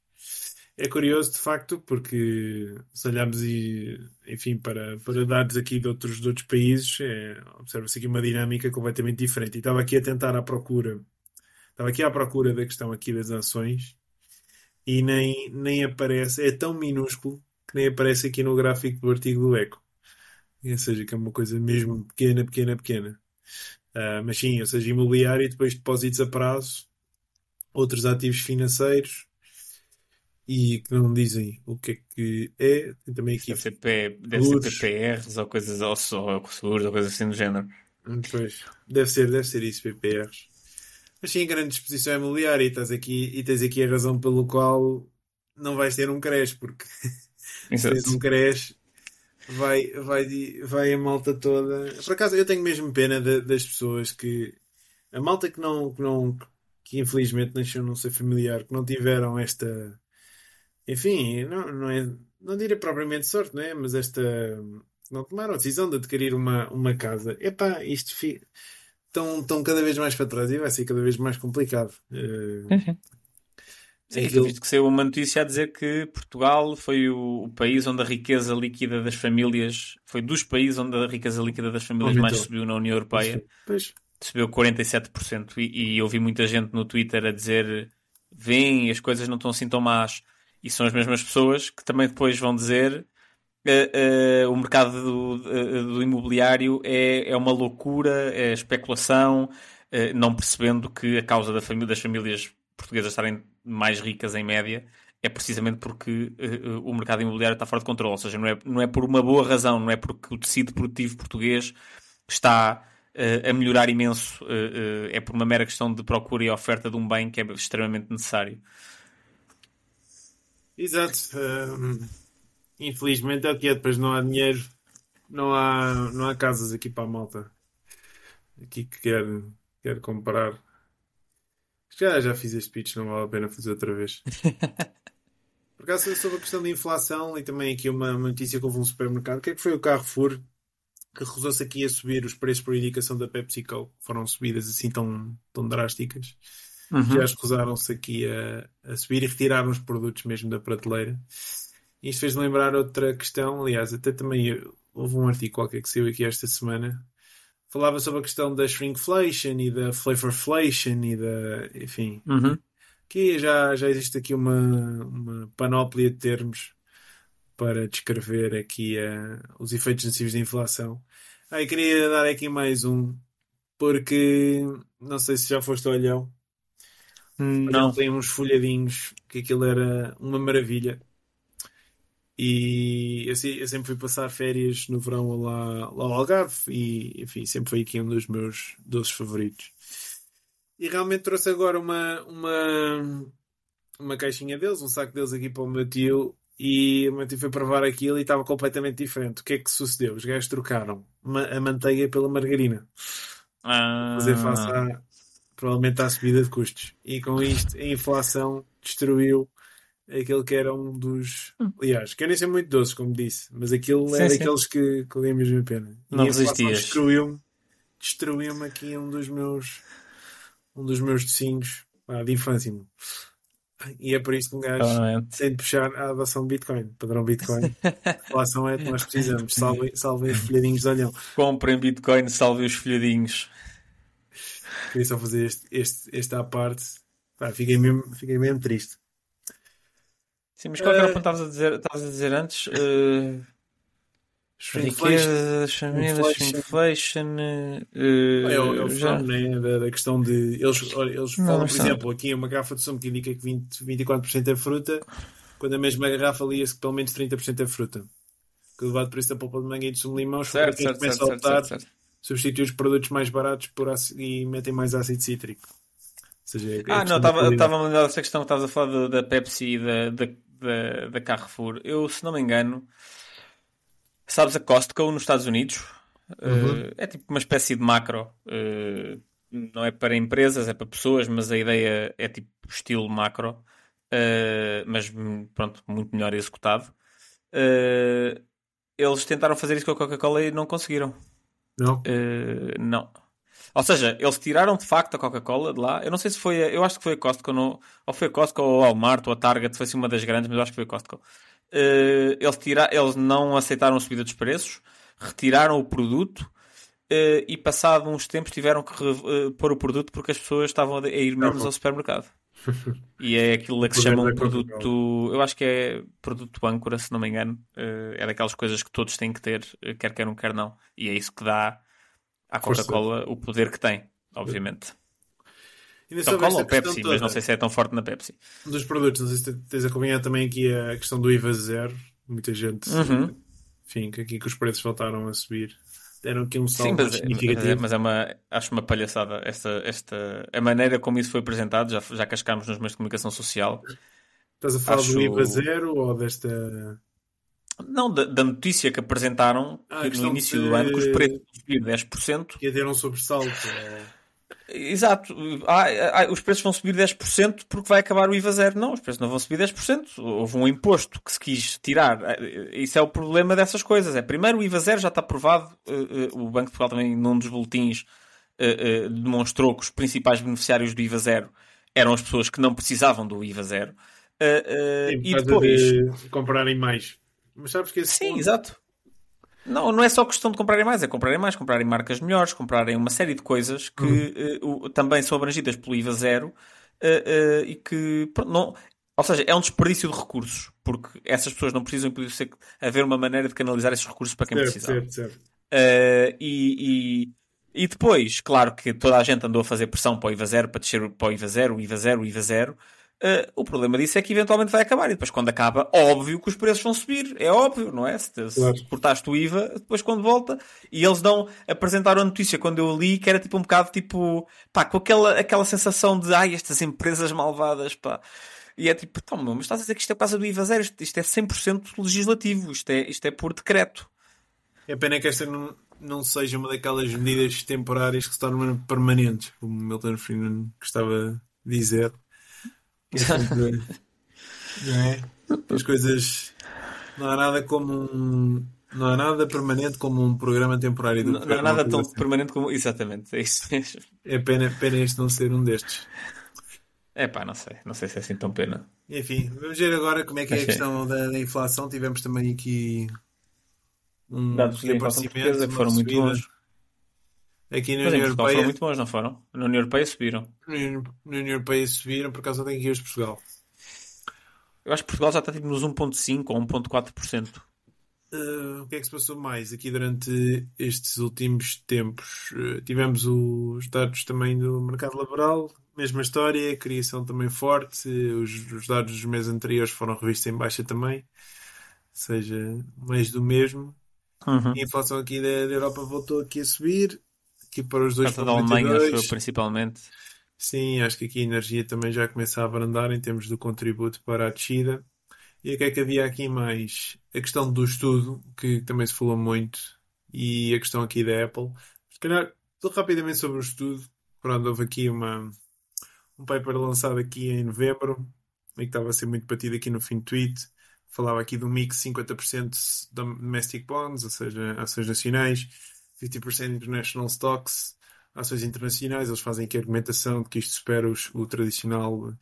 A: É curioso, de facto, porque se olharmos e, enfim, para, para dados aqui de outros, de outros países, é, observa-se aqui uma dinâmica completamente diferente. E estava aqui a tentar à procura, estava aqui à procura da questão aqui das ações e nem, nem aparece, é tão minúsculo que nem aparece aqui no gráfico do artigo do Eco. Ou seja, que é uma coisa mesmo pequena, pequena, pequena. Uh, mas sim, ou seja, imobiliário e depois depósitos a prazo, outros ativos financeiros e que não dizem o que é que é. Tem também aqui.
B: Deve ser, P, deve ser PPRs ou coisas ou, ou seguros ou coisas assim do género.
A: Pois, deve ser, deve ser isso, PPRs. Mas sim, grande exposição imobiliária e, estás aqui, e tens aqui a razão pelo qual não vais ter um crash, porque se um crash vai, vai, vai a malta toda. Por acaso, eu tenho mesmo pena de, das pessoas que. A malta que não, que não. que infelizmente nasceu num ser familiar, que não tiveram esta. Enfim, não, não é. Não diria propriamente sorte, não é? Mas esta. Não tomaram a decisão de adquirir uma, uma casa. Epá, isto. Fi... Estão, estão cada vez mais para trás e vai ser cada vez mais complicado. Uh,
B: Sim, aquilo... visto que saiu uma notícia a dizer que Portugal foi o, o, país onde a riqueza líquida das famílias foi dos países onde a riqueza líquida das famílias mais subiu na União Europeia. Pois. Subiu 47%. E, e eu vi muita gente no Twitter a dizer: vem, as coisas não estão assim tão más. E são as mesmas pessoas que também depois vão dizer Uh, uh, o mercado do, uh, do, imobiliário é, é uma loucura, é especulação, não percebendo que a causa da família, das famílias portuguesas estarem mais ricas em média é precisamente porque uh, o mercado imobiliário está fora de controle. Ou seja, não é, não é por uma boa razão, não é porque o tecido produtivo português está uh, a melhorar imenso. Uh, é por uma mera questão de procura e oferta de um bem que é extremamente necessário.
A: Exato. Infelizmente é o que é. Depois não há dinheiro, não há, não há casas aqui para a malta. Aqui que quer, quer comprar já, já fiz este pitch, não vale a pena fazer outra vez. Por acaso, sobre a questão da inflação e também aqui uma, notícia que houve um supermercado, o que é que foi o Carrefour que recusou-se aqui a subir os preços por indicação da PepsiCo, foram subidas assim tão, tão drásticas. Uhum. Já recusaram-se aqui a, a subir e retiraram os produtos mesmo da prateleira. Isto fez-me lembrar outra questão, aliás, até também houve um artigo qualquer que saiu aqui esta semana falava sobre a questão da shrinkflation e da flavorflation e da. Enfim. Uhum. Que já, já existe aqui uma, uma panóplia de termos para descrever aqui uh, os efeitos nocivos da inflação. Ah, eu queria dar aqui mais um, porque não sei se já foste ao olhão. Não. Tem uns folhadinhos que aquilo era uma maravilha. E eu, eu, sempre fui passar férias no verão lá, lá ao Algarve e, enfim, sempre foi aqui um dos meus doces favoritos. E realmente trouxe agora uma, uma, uma caixinha deles, um saco deles aqui para o meu tio. E o meu tio foi provar aquilo e estava completamente diferente. O que é que sucedeu? Os gajos trocaram a manteiga pela margarina. Ah. Fazer face à, provavelmente à subida de custos. E com isto, a inflação destruiu aquele que era um dos. Hum. Aliás, querem ser muito doces, como disse, mas aquilo sim, é sim. daqueles que, que a mesma pena. Não resistias. Destruiu-me destruiu-me aqui um dos meus um dos meus docinhos ah, de infância. E é por isso que um gajo tem de puxar a adoção de Bitcoin. Padrão Bitcoin. a inflação é que nós precisamos. Salvem, salvem os folhadinhos de olhão.
B: Comprem Bitcoin, salvem os folhadinhos.
A: Queria só fazer este, este, este à parte. Pá, fiquei, mesmo, fiquei mesmo triste.
B: Sim, mas qual era o ponto que estavas a dizer, estavas a dizer antes? Uh... Riqueza famílias, inflation. Uh,
A: é, o, é o já... né? da, da, questão de. Eles, eles falam, não, por exemplo, aqui uma garrafa de sumo que indica que 20, 24% é fruta, quando a mesma garrafa lia-se que pelo menos 30% é fruta. Que levado por isso da polpa de manga e de sumo de limão, certo, certo, começa certo, a optar, certo, substitui os produtos mais baratos por ácido, e metem mais ácido cítrico.
B: Seja, é ah, não, estava a lembrar dessa questão que estavas a falar da, da Pepsi e da, da, da, da Carrefour. Eu, se não me engano Sabes a Costco nos Estados Unidos? Uhum. Uh, é tipo uma espécie de macro. Uh, não é para empresas, é para pessoas, mas a ideia é tipo estilo macro. Uh, mas pronto, muito melhor executado. eles tentaram fazer isso com a Coca-Cola e não conseguiram.
A: Não.
B: não. Ou seja, eles tiraram de facto a Coca-Cola de lá. Eu não sei se foi, a, eu acho que foi a Costco, não, ou foi a Costco ou a Walmart ou a Target, foi assim uma das grandes, mas eu acho que foi a Costco uh, eles, tira, eles não aceitaram a subida dos preços, retiraram o produto uh, e, passado uns tempos, tiveram que uh, pôr o produto porque as pessoas estavam a ir menos ao supermercado. e é aquilo que se chama um produto, eu acho que é produto âncora, se não me engano. é daquelas coisas que todos têm que ter, quer queiram, quer não. E é isso que dá à Coca-Cola o poder que tem, obviamente. Então cola ou Pepsi, toda. mas não sei se é tão forte na Pepsi.
A: Um dos produtos, não sei se tens acompanhado também aqui a questão do IVA zero. Muita gente, uhum. enfim, que aqui que os preços voltaram a subir. Deram aqui um salto Sim,
B: mas, é, significativo. É, mas é uma, acho uma palhaçada esta, esta, a maneira como isso foi apresentado. Já, já cascámos nos meios de comunicação social.
A: Estás a falar acho... do IVA zero ou desta.
B: Não, da, da, notícia que apresentaram ah, que no início de... do ano que os preços subiram 10%.
A: Que ter um sobressalto.
B: Exato. Ah, ah, os preços vão subir 10% porque vai acabar o IVA zero. Não, os preços não vão subir 10%. Houve um imposto que se quis tirar. Ah, isso é o problema dessas coisas. É primeiro o IVA zero já está aprovado. Eh, o Banco de Portugal também, num dos boletins, demonstrou que os principais beneficiários do IVA zero eram as pessoas que não precisavam do IVA zero.
A: E depois. De comprarem mais. Mas sabes que
B: esse Sim, ponto... exato. Não, não é só questão de comprarem mais, é comprarem mais, comprarem marcas melhores, comprarem uma série de coisas que uh, também são abrangidas pelo IVA zero uh, uh, e que pronto, não, ou seja, é um desperdício de recursos, porque essas pessoas não precisam poder ser, haver uma maneira de canalizar esses recursos para quem certo, precisa. Certo, certo. e, e, e, depois, claro que toda a gente andou a fazer pressão para o IVA zero, para descer para o IVA zero, o IVA zero, o IVA zero. Uh, o problema disso é que eventualmente vai acabar e depois quando acaba, óbvio que os preços vão subir, é óbvio, não é? Se, claro. se cortaste o IVA, depois quando volta, e eles dão, apresentaram a notícia quando eu li que era tipo um bocado tipo, pá, com aquela, aquela sensação de ai, estas empresas malvadas, pá. E é tipo, toma, mas estás a dizer que isto é por causa do IVA zero, isto, isto é 100% legislativo, isto é, isto é por decreto.
A: É pena que esta não, não seja uma daquelas medidas temporárias que se tornam permanentes, como Milton Friedman gostava de dizer é? As coisas. Não há nada como um. Não há nada permanente como um programa temporário
B: do Não, não há nada tão assim. permanente como. Exatamente, é isso mesmo.
A: É pena, pena este não ser um destes.
B: É pá, não sei. Não sei se é assim tão pena.
A: Enfim, vamos ver agora como é que é a questão da, da inflação. Tivemos também aqui
B: um dados de inflação portuguesa que foram muito bons.
A: Aqui na União Europeia.
B: foram muito bons, não foram? Na União Europeia subiram.
A: Na União Europeia subiram, por causa tem aqui os Portugal.
B: Eu acho que Portugal já está tipo nos 1,5% ou
A: 1,4%. Uh, o que é que se passou mais aqui durante estes últimos tempos? Uh, tivemos os dados também do mercado laboral, mesma história, criação também forte, os, os dados dos meses anteriores foram revistos em baixa também, ou seja, mais do mesmo. Uhum. a inflação aqui da, da Europa voltou aqui a subir, aqui para os dois
B: da Alemanha, principalmente.
A: Sim, acho que aqui a energia também já começa a abrandar em termos do contributo para a descida. E o que é que havia aqui mais? A questão do estudo, que também se falou muito, e a questão aqui da Apple. Se calhar, rapidamente sobre o estudo. Pronto, houve aqui uma, um paper lançado aqui em novembro, e que estava a ser muito batido aqui no fim do tweet. Falava aqui do mix 50% domestic bonds, ou seja, ações nacionais, 50% International Stocks, ações internacionais, eles fazem aqui a argumentação de que isto supera os, o tradicional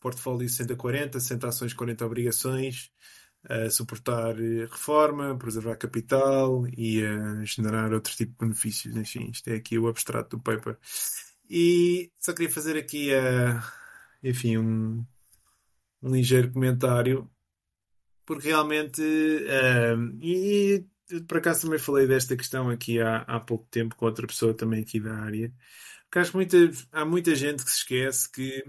A: portfólio 60-40, 60 ações, 40 obrigações, a suportar eh, reforma, preservar capital e a generar outro tipo de benefícios. Enfim, isto é aqui o abstrato do paper. E só queria fazer aqui, uh, enfim, um, um ligeiro comentário, porque realmente, uh, e, e por acaso também falei desta questão aqui há, há pouco tempo com outra pessoa também aqui da área, porque acho que muita, há muita gente que se esquece que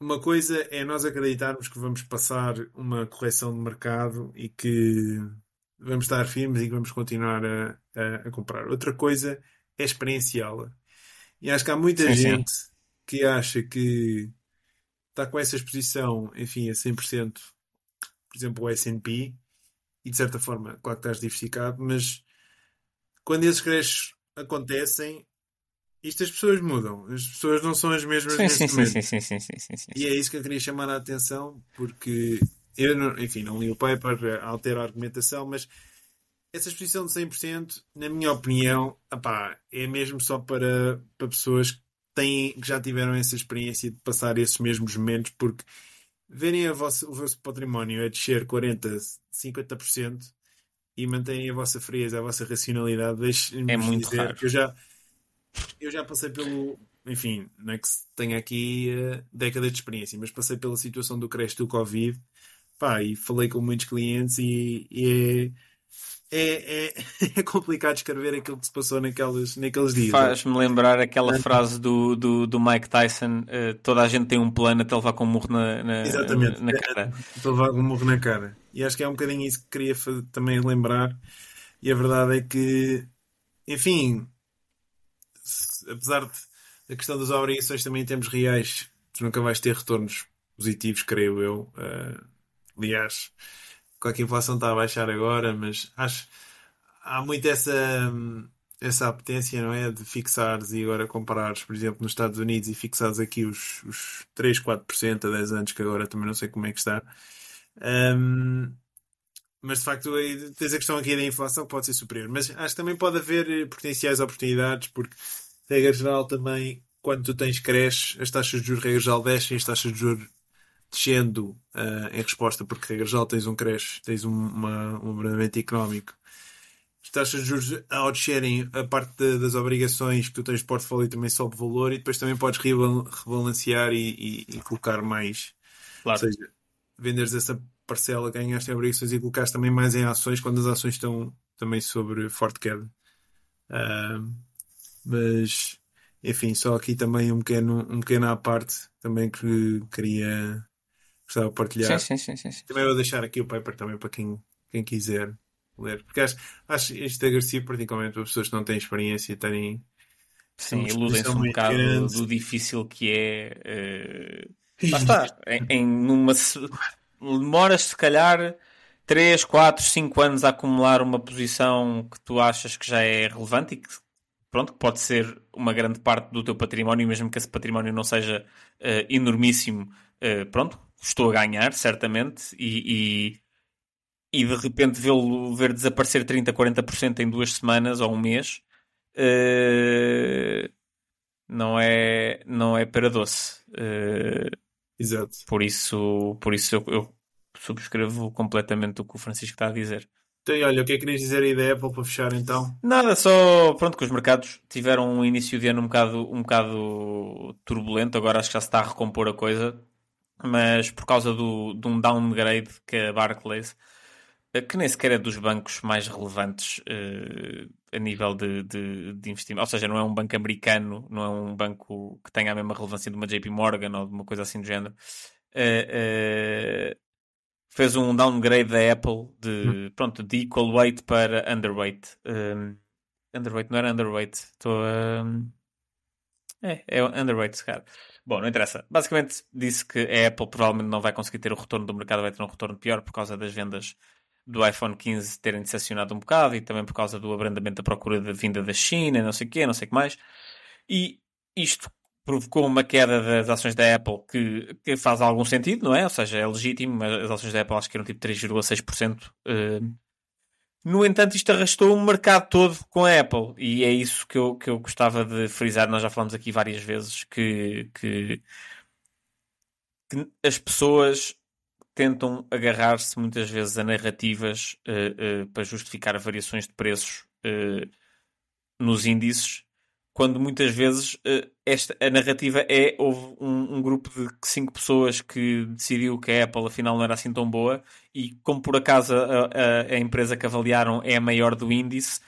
A: uma coisa é nós acreditarmos que vamos passar uma correção de mercado e que vamos estar firmes e que vamos continuar a, a, a comprar. Outra coisa é experienciá-la. E acho que há muita sim, gente sim. que acha que está com essa exposição, enfim, a 100%, por exemplo, o S&P, e de certa forma, claro que estás diversificado, mas quando esses cresces acontecem, isto as pessoas mudam. As pessoas não são as mesmas sim, neste
B: sim, momento. Sim, sim, sim, sim, sim,
A: E é isso que eu queria chamar a atenção, porque eu, não, enfim, não li o paper, altera a argumentação, mas essa exposição de 100%, na minha opinião, apá, é mesmo só para, para pessoas que, têm, que já tiveram essa experiência de passar esses mesmos momentos, porque verem o vosso património a descer 40%, 50% e manterem a vossa frieza, a vossa racionalidade, deixe-me
B: é muito dizer raro.
A: que eu já eu já passei pelo. Enfim, não é que tenha aqui uh, décadas de experiência, mas passei pela situação do creche do Covid pá, e falei com muitos clientes e, e é, é, é, é, complicado escrever aquilo que se passou naqueles, naqueles dias.
B: Faz-me lembrar aquela frase do, do, do Mike Tyson: uh, toda a gente tem um plano até levar com um murro na, na,
A: Exatamente,
B: na cara.
A: Até levar com um murro na cara. E acho que é um bocadinho isso que queria também lembrar. E a verdade é que, enfim, apesar de a questão das obrigações também em termos reais, tu nunca vais ter retornos positivos, creio eu. Uh, aliás, com que a inflação está a baixar agora, mas acho há muito essa, essa apetência, não é? De fixares e agora comparares, por exemplo, nos Estados Unidos e fixares aqui os, os 3, 4% a 10 anos, que agora também não sei como é que está. Um, mas de facto tens a questão aqui da inflação que pode ser superior. Mas acho que também pode haver potenciais oportunidades, porque regra geral também, quando tu tens creche, as taxas de juros regra geral descem, as taxas de juros descendo uh, em resposta, porque regra geral tens um creche, tens um, uma, um abrandamento económico. As taxas de juros ao descerem, a parte de, das obrigações que tu tens de portfólio também sobe valor e depois também podes rebalancear e, e, e colocar mais.
B: Claro.
A: Ou seja, venderes essa parcela, ganhaste em obrigações e colocaste também mais em ações quando as ações estão também sobre forte queda. Uh, mas, enfim, só aqui também um pequeno, um pequeno à parte também que queria gostava de partilhar.
B: Sim, sim, sim, sim,
A: Também vou deixar aqui o paper também para quem, quem quiser ler. Porque acho, acho isto agressivo, particularmente para pessoas que não têm experiência e terem.
B: Sim, iludem-se um bocado grande. do difícil que é. Uh... Lá está. em, em numa. Demoras, se calhar. 3, 4, 5 anos a acumular uma posição que tu achas que já é relevante e que pronto, que pode ser uma grande parte do teu património, mesmo que esse património não seja uh, enormíssimo, uh, pronto, estou a ganhar, certamente, e, e, e de repente vê-lo ver desaparecer 30, 40% em duas semanas ou um mês, uh, não, é, não é para doce.
A: Exato.
B: Por isso, por isso eu, eu subscrevo completamente o que o Francisco está a dizer.
A: Então, e olha, o que é que querias dizer aí da Apple para fechar então?
B: Nada, só pronto que os mercados tiveram um início de ano um bocado, um bocado turbulento, agora acho que já se está a recompor a coisa, mas por causa do, de um downgrade que a Barclays, eh, que nem sequer é dos bancos mais relevantes uh, a nível de, de, de, investimento, ou seja, não é um banco americano, não é um banco que tenha a mesma relevância de uma JP Morgan ou de uma coisa assim do género. Uh, uh, fez um downgrade da Apple de, hum. pronto, de equal weight para underweight. Um, underweight, não era underweight. Estou a. Um... É, é underweight, cara. Bom, não interessa. Basicamente disse que a Apple provavelmente não vai conseguir ter o retorno do mercado, vai ter um retorno pior por causa das vendas do iPhone 15 terem decepcionado um bocado e também por causa do abrandamento da procura da vinda da China, não sei o quê, não sei o que mais. E isto provocou uma queda das ações da Apple que, que, faz algum sentido, não é? Ou seja, é legítimo, mas as ações da Apple acho que eram tipo 3,6%. No entanto, isto arrastou o mercado todo com a Apple e é isso que eu, que eu gostava de frisar. Nós já falamos aqui várias vezes que, que que as pessoas tentam agarrar-se muitas vezes a narrativas uh, uh, para justificar variações de preços uh, nos índices, quando muitas vezes esta, a narrativa é houve um, um, grupo de cinco pessoas que decidiu que a Apple afinal não era assim tão boa e como por acaso a, a, a empresa que avaliaram é a maior do índice,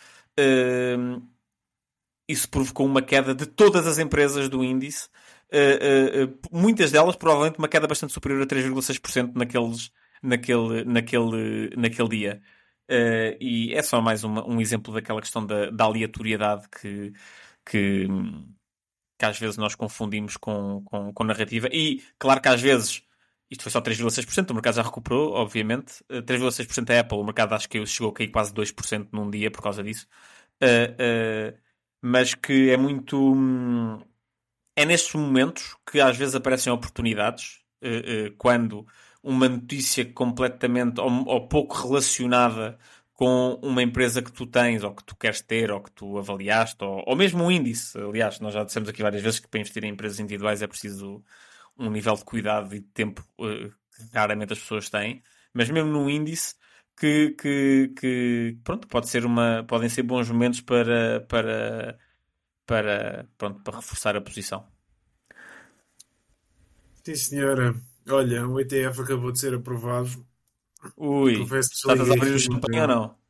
B: isso provocou uma queda de todas as empresas do índice uh, uh, muitas delas provavelmente uma queda bastante superior a 3,6% naqueles, naquele, naquele, naquele dia. Uh, e é só mais uma, um exemplo daquela questão da, da aleatoriedade que, que, que, às vezes nós confundimos com, com, com, narrativa. E claro que às vezes isto foi só 3,6%, o mercado já recuperou, obviamente. 3,6% é Apple, o mercado acho que chegou a cair quase 2% num dia por causa disso. Uh, uh, mas que é muito. É nestes momentos que às vezes aparecem oportunidades, uh, quando uma notícia completamente ou, ou, pouco relacionada com uma empresa que tu tens, ou que tu queres ter, ou que tu avaliaste, ou, ou mesmo um índice. Aliás, nós já dissemos aqui várias vezes que para investir em empresas individuais é preciso um nível de cuidado e de tempo uh, que raramente as pessoas têm, mas mesmo num índice que, que, que pronto, pode ser uma, podem ser bons momentos para, para para, pronto, para reforçar a posição.
A: Sim, senhora. Olha, o ETF acabou de ser aprovado.
B: Ui, estás a abrir o champanhe ou não?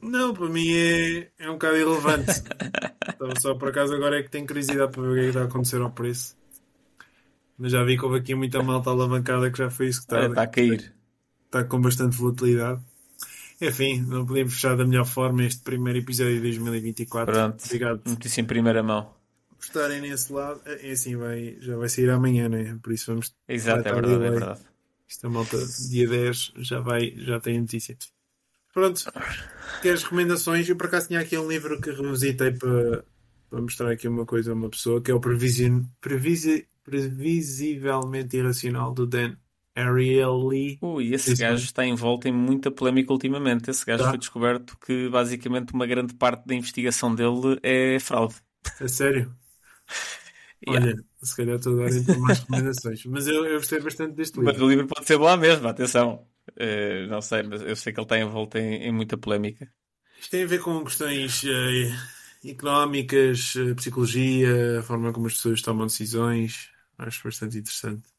A: Não, para mim é, é um bocado irrelevante. Estava só por acaso agora é que tenho curiosidade para ver o que é que está a acontecer ao preço. Mas já vi que houve aqui muita malta alavancada que já foi isso que está,
B: está a cair.
A: Está com bastante volatilidade. Enfim, não podíamos fechar da melhor forma este primeiro episódio de 2024.
B: Pronto. Obrigado. Notícia em primeira mão.
A: Por estarem nesse lado. É, é assim, vai, já vai sair amanhã, né? Por isso vamos.
B: Exato, é verdade, é verdade.
A: Esta malta, dia 10, já, vai, já tem notícia. Pronto. Queres recomendações? Eu por acaso tinha aqui um livro que revisitei para, para mostrar aqui uma coisa a uma pessoa, que é o Prevision, Previsi, Previsivelmente Irracional do Dan Ariel Lee.
B: Ui, esse Isso gajo está envolto em muita polémica ultimamente. Esse gajo tá. foi descoberto que basicamente uma grande parte da investigação dele é fraude.
A: É sério? yeah. Olha, se calhar estou a dar então mais recomendações. Mas eu, eu gostei bastante deste livro.
B: Mas o livro pode ser bom mesmo, atenção. Uh, não sei, mas eu sei que ele está envolto em, em muita polémica.
A: Isto tem a ver com questões uh, económicas, uh, psicologia, a forma como as pessoas tomam decisões. Acho bastante interessante.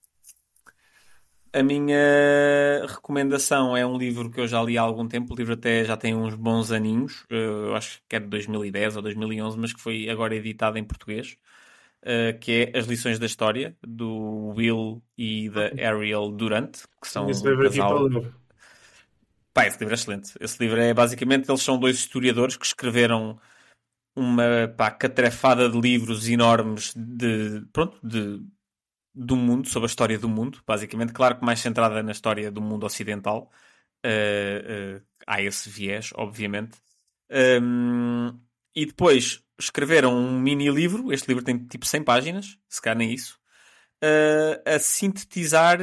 B: A minha recomendação é um livro que eu já li há algum tempo. O livro até já tem uns bons aninhos. Eh, eu acho que é de 2010 ou 2011, mas que foi agora editado em português. Eh, que é As Lições da História, do Will e da Ariel Durant, que são esse livro aqui casal... para Pá, esse livro é excelente. Esse livro é basicamente, eles são dois historiadores que escreveram uma pá, catrefada de livros enormes de, pronto, de do mundo, sobre a história do mundo, basicamente. Claro que mais centrada na história do mundo ocidental. Uh, uh, há esse viés, obviamente. Um, e depois escreveram um mini livro, este livro tem tipo 100 páginas, se calhar nem isso, uh, a sintetizar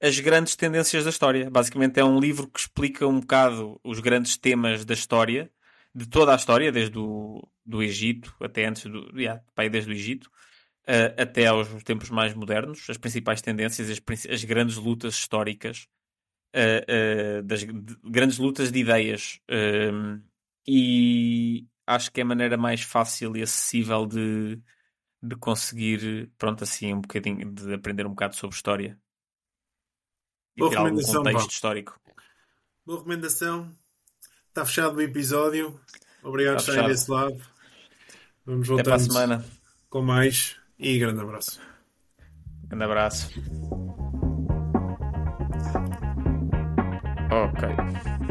B: as grandes tendências da história. Basicamente é um livro que explica um bocado os grandes temas da história, de toda a história, desde o do Egito até antes do. Yeah, desde o Egito uh, até aos tempos mais modernos, as principais tendências, as, as grandes lutas históricas, uh, das de, grandes lutas de ideias. E acho que é a maneira mais fácil e acessível de, de conseguir, pronto, assim, um bocadinho, de aprender um bocado sobre história.
A: E Boa ter algum contexto histórico. Boa recomendação. Está fechado o episódio. Obrigado por estarem desse lado. Vamos voltar
B: Até para a semana.
A: com mais. E grande abraço.
B: Grande abraço. Ok.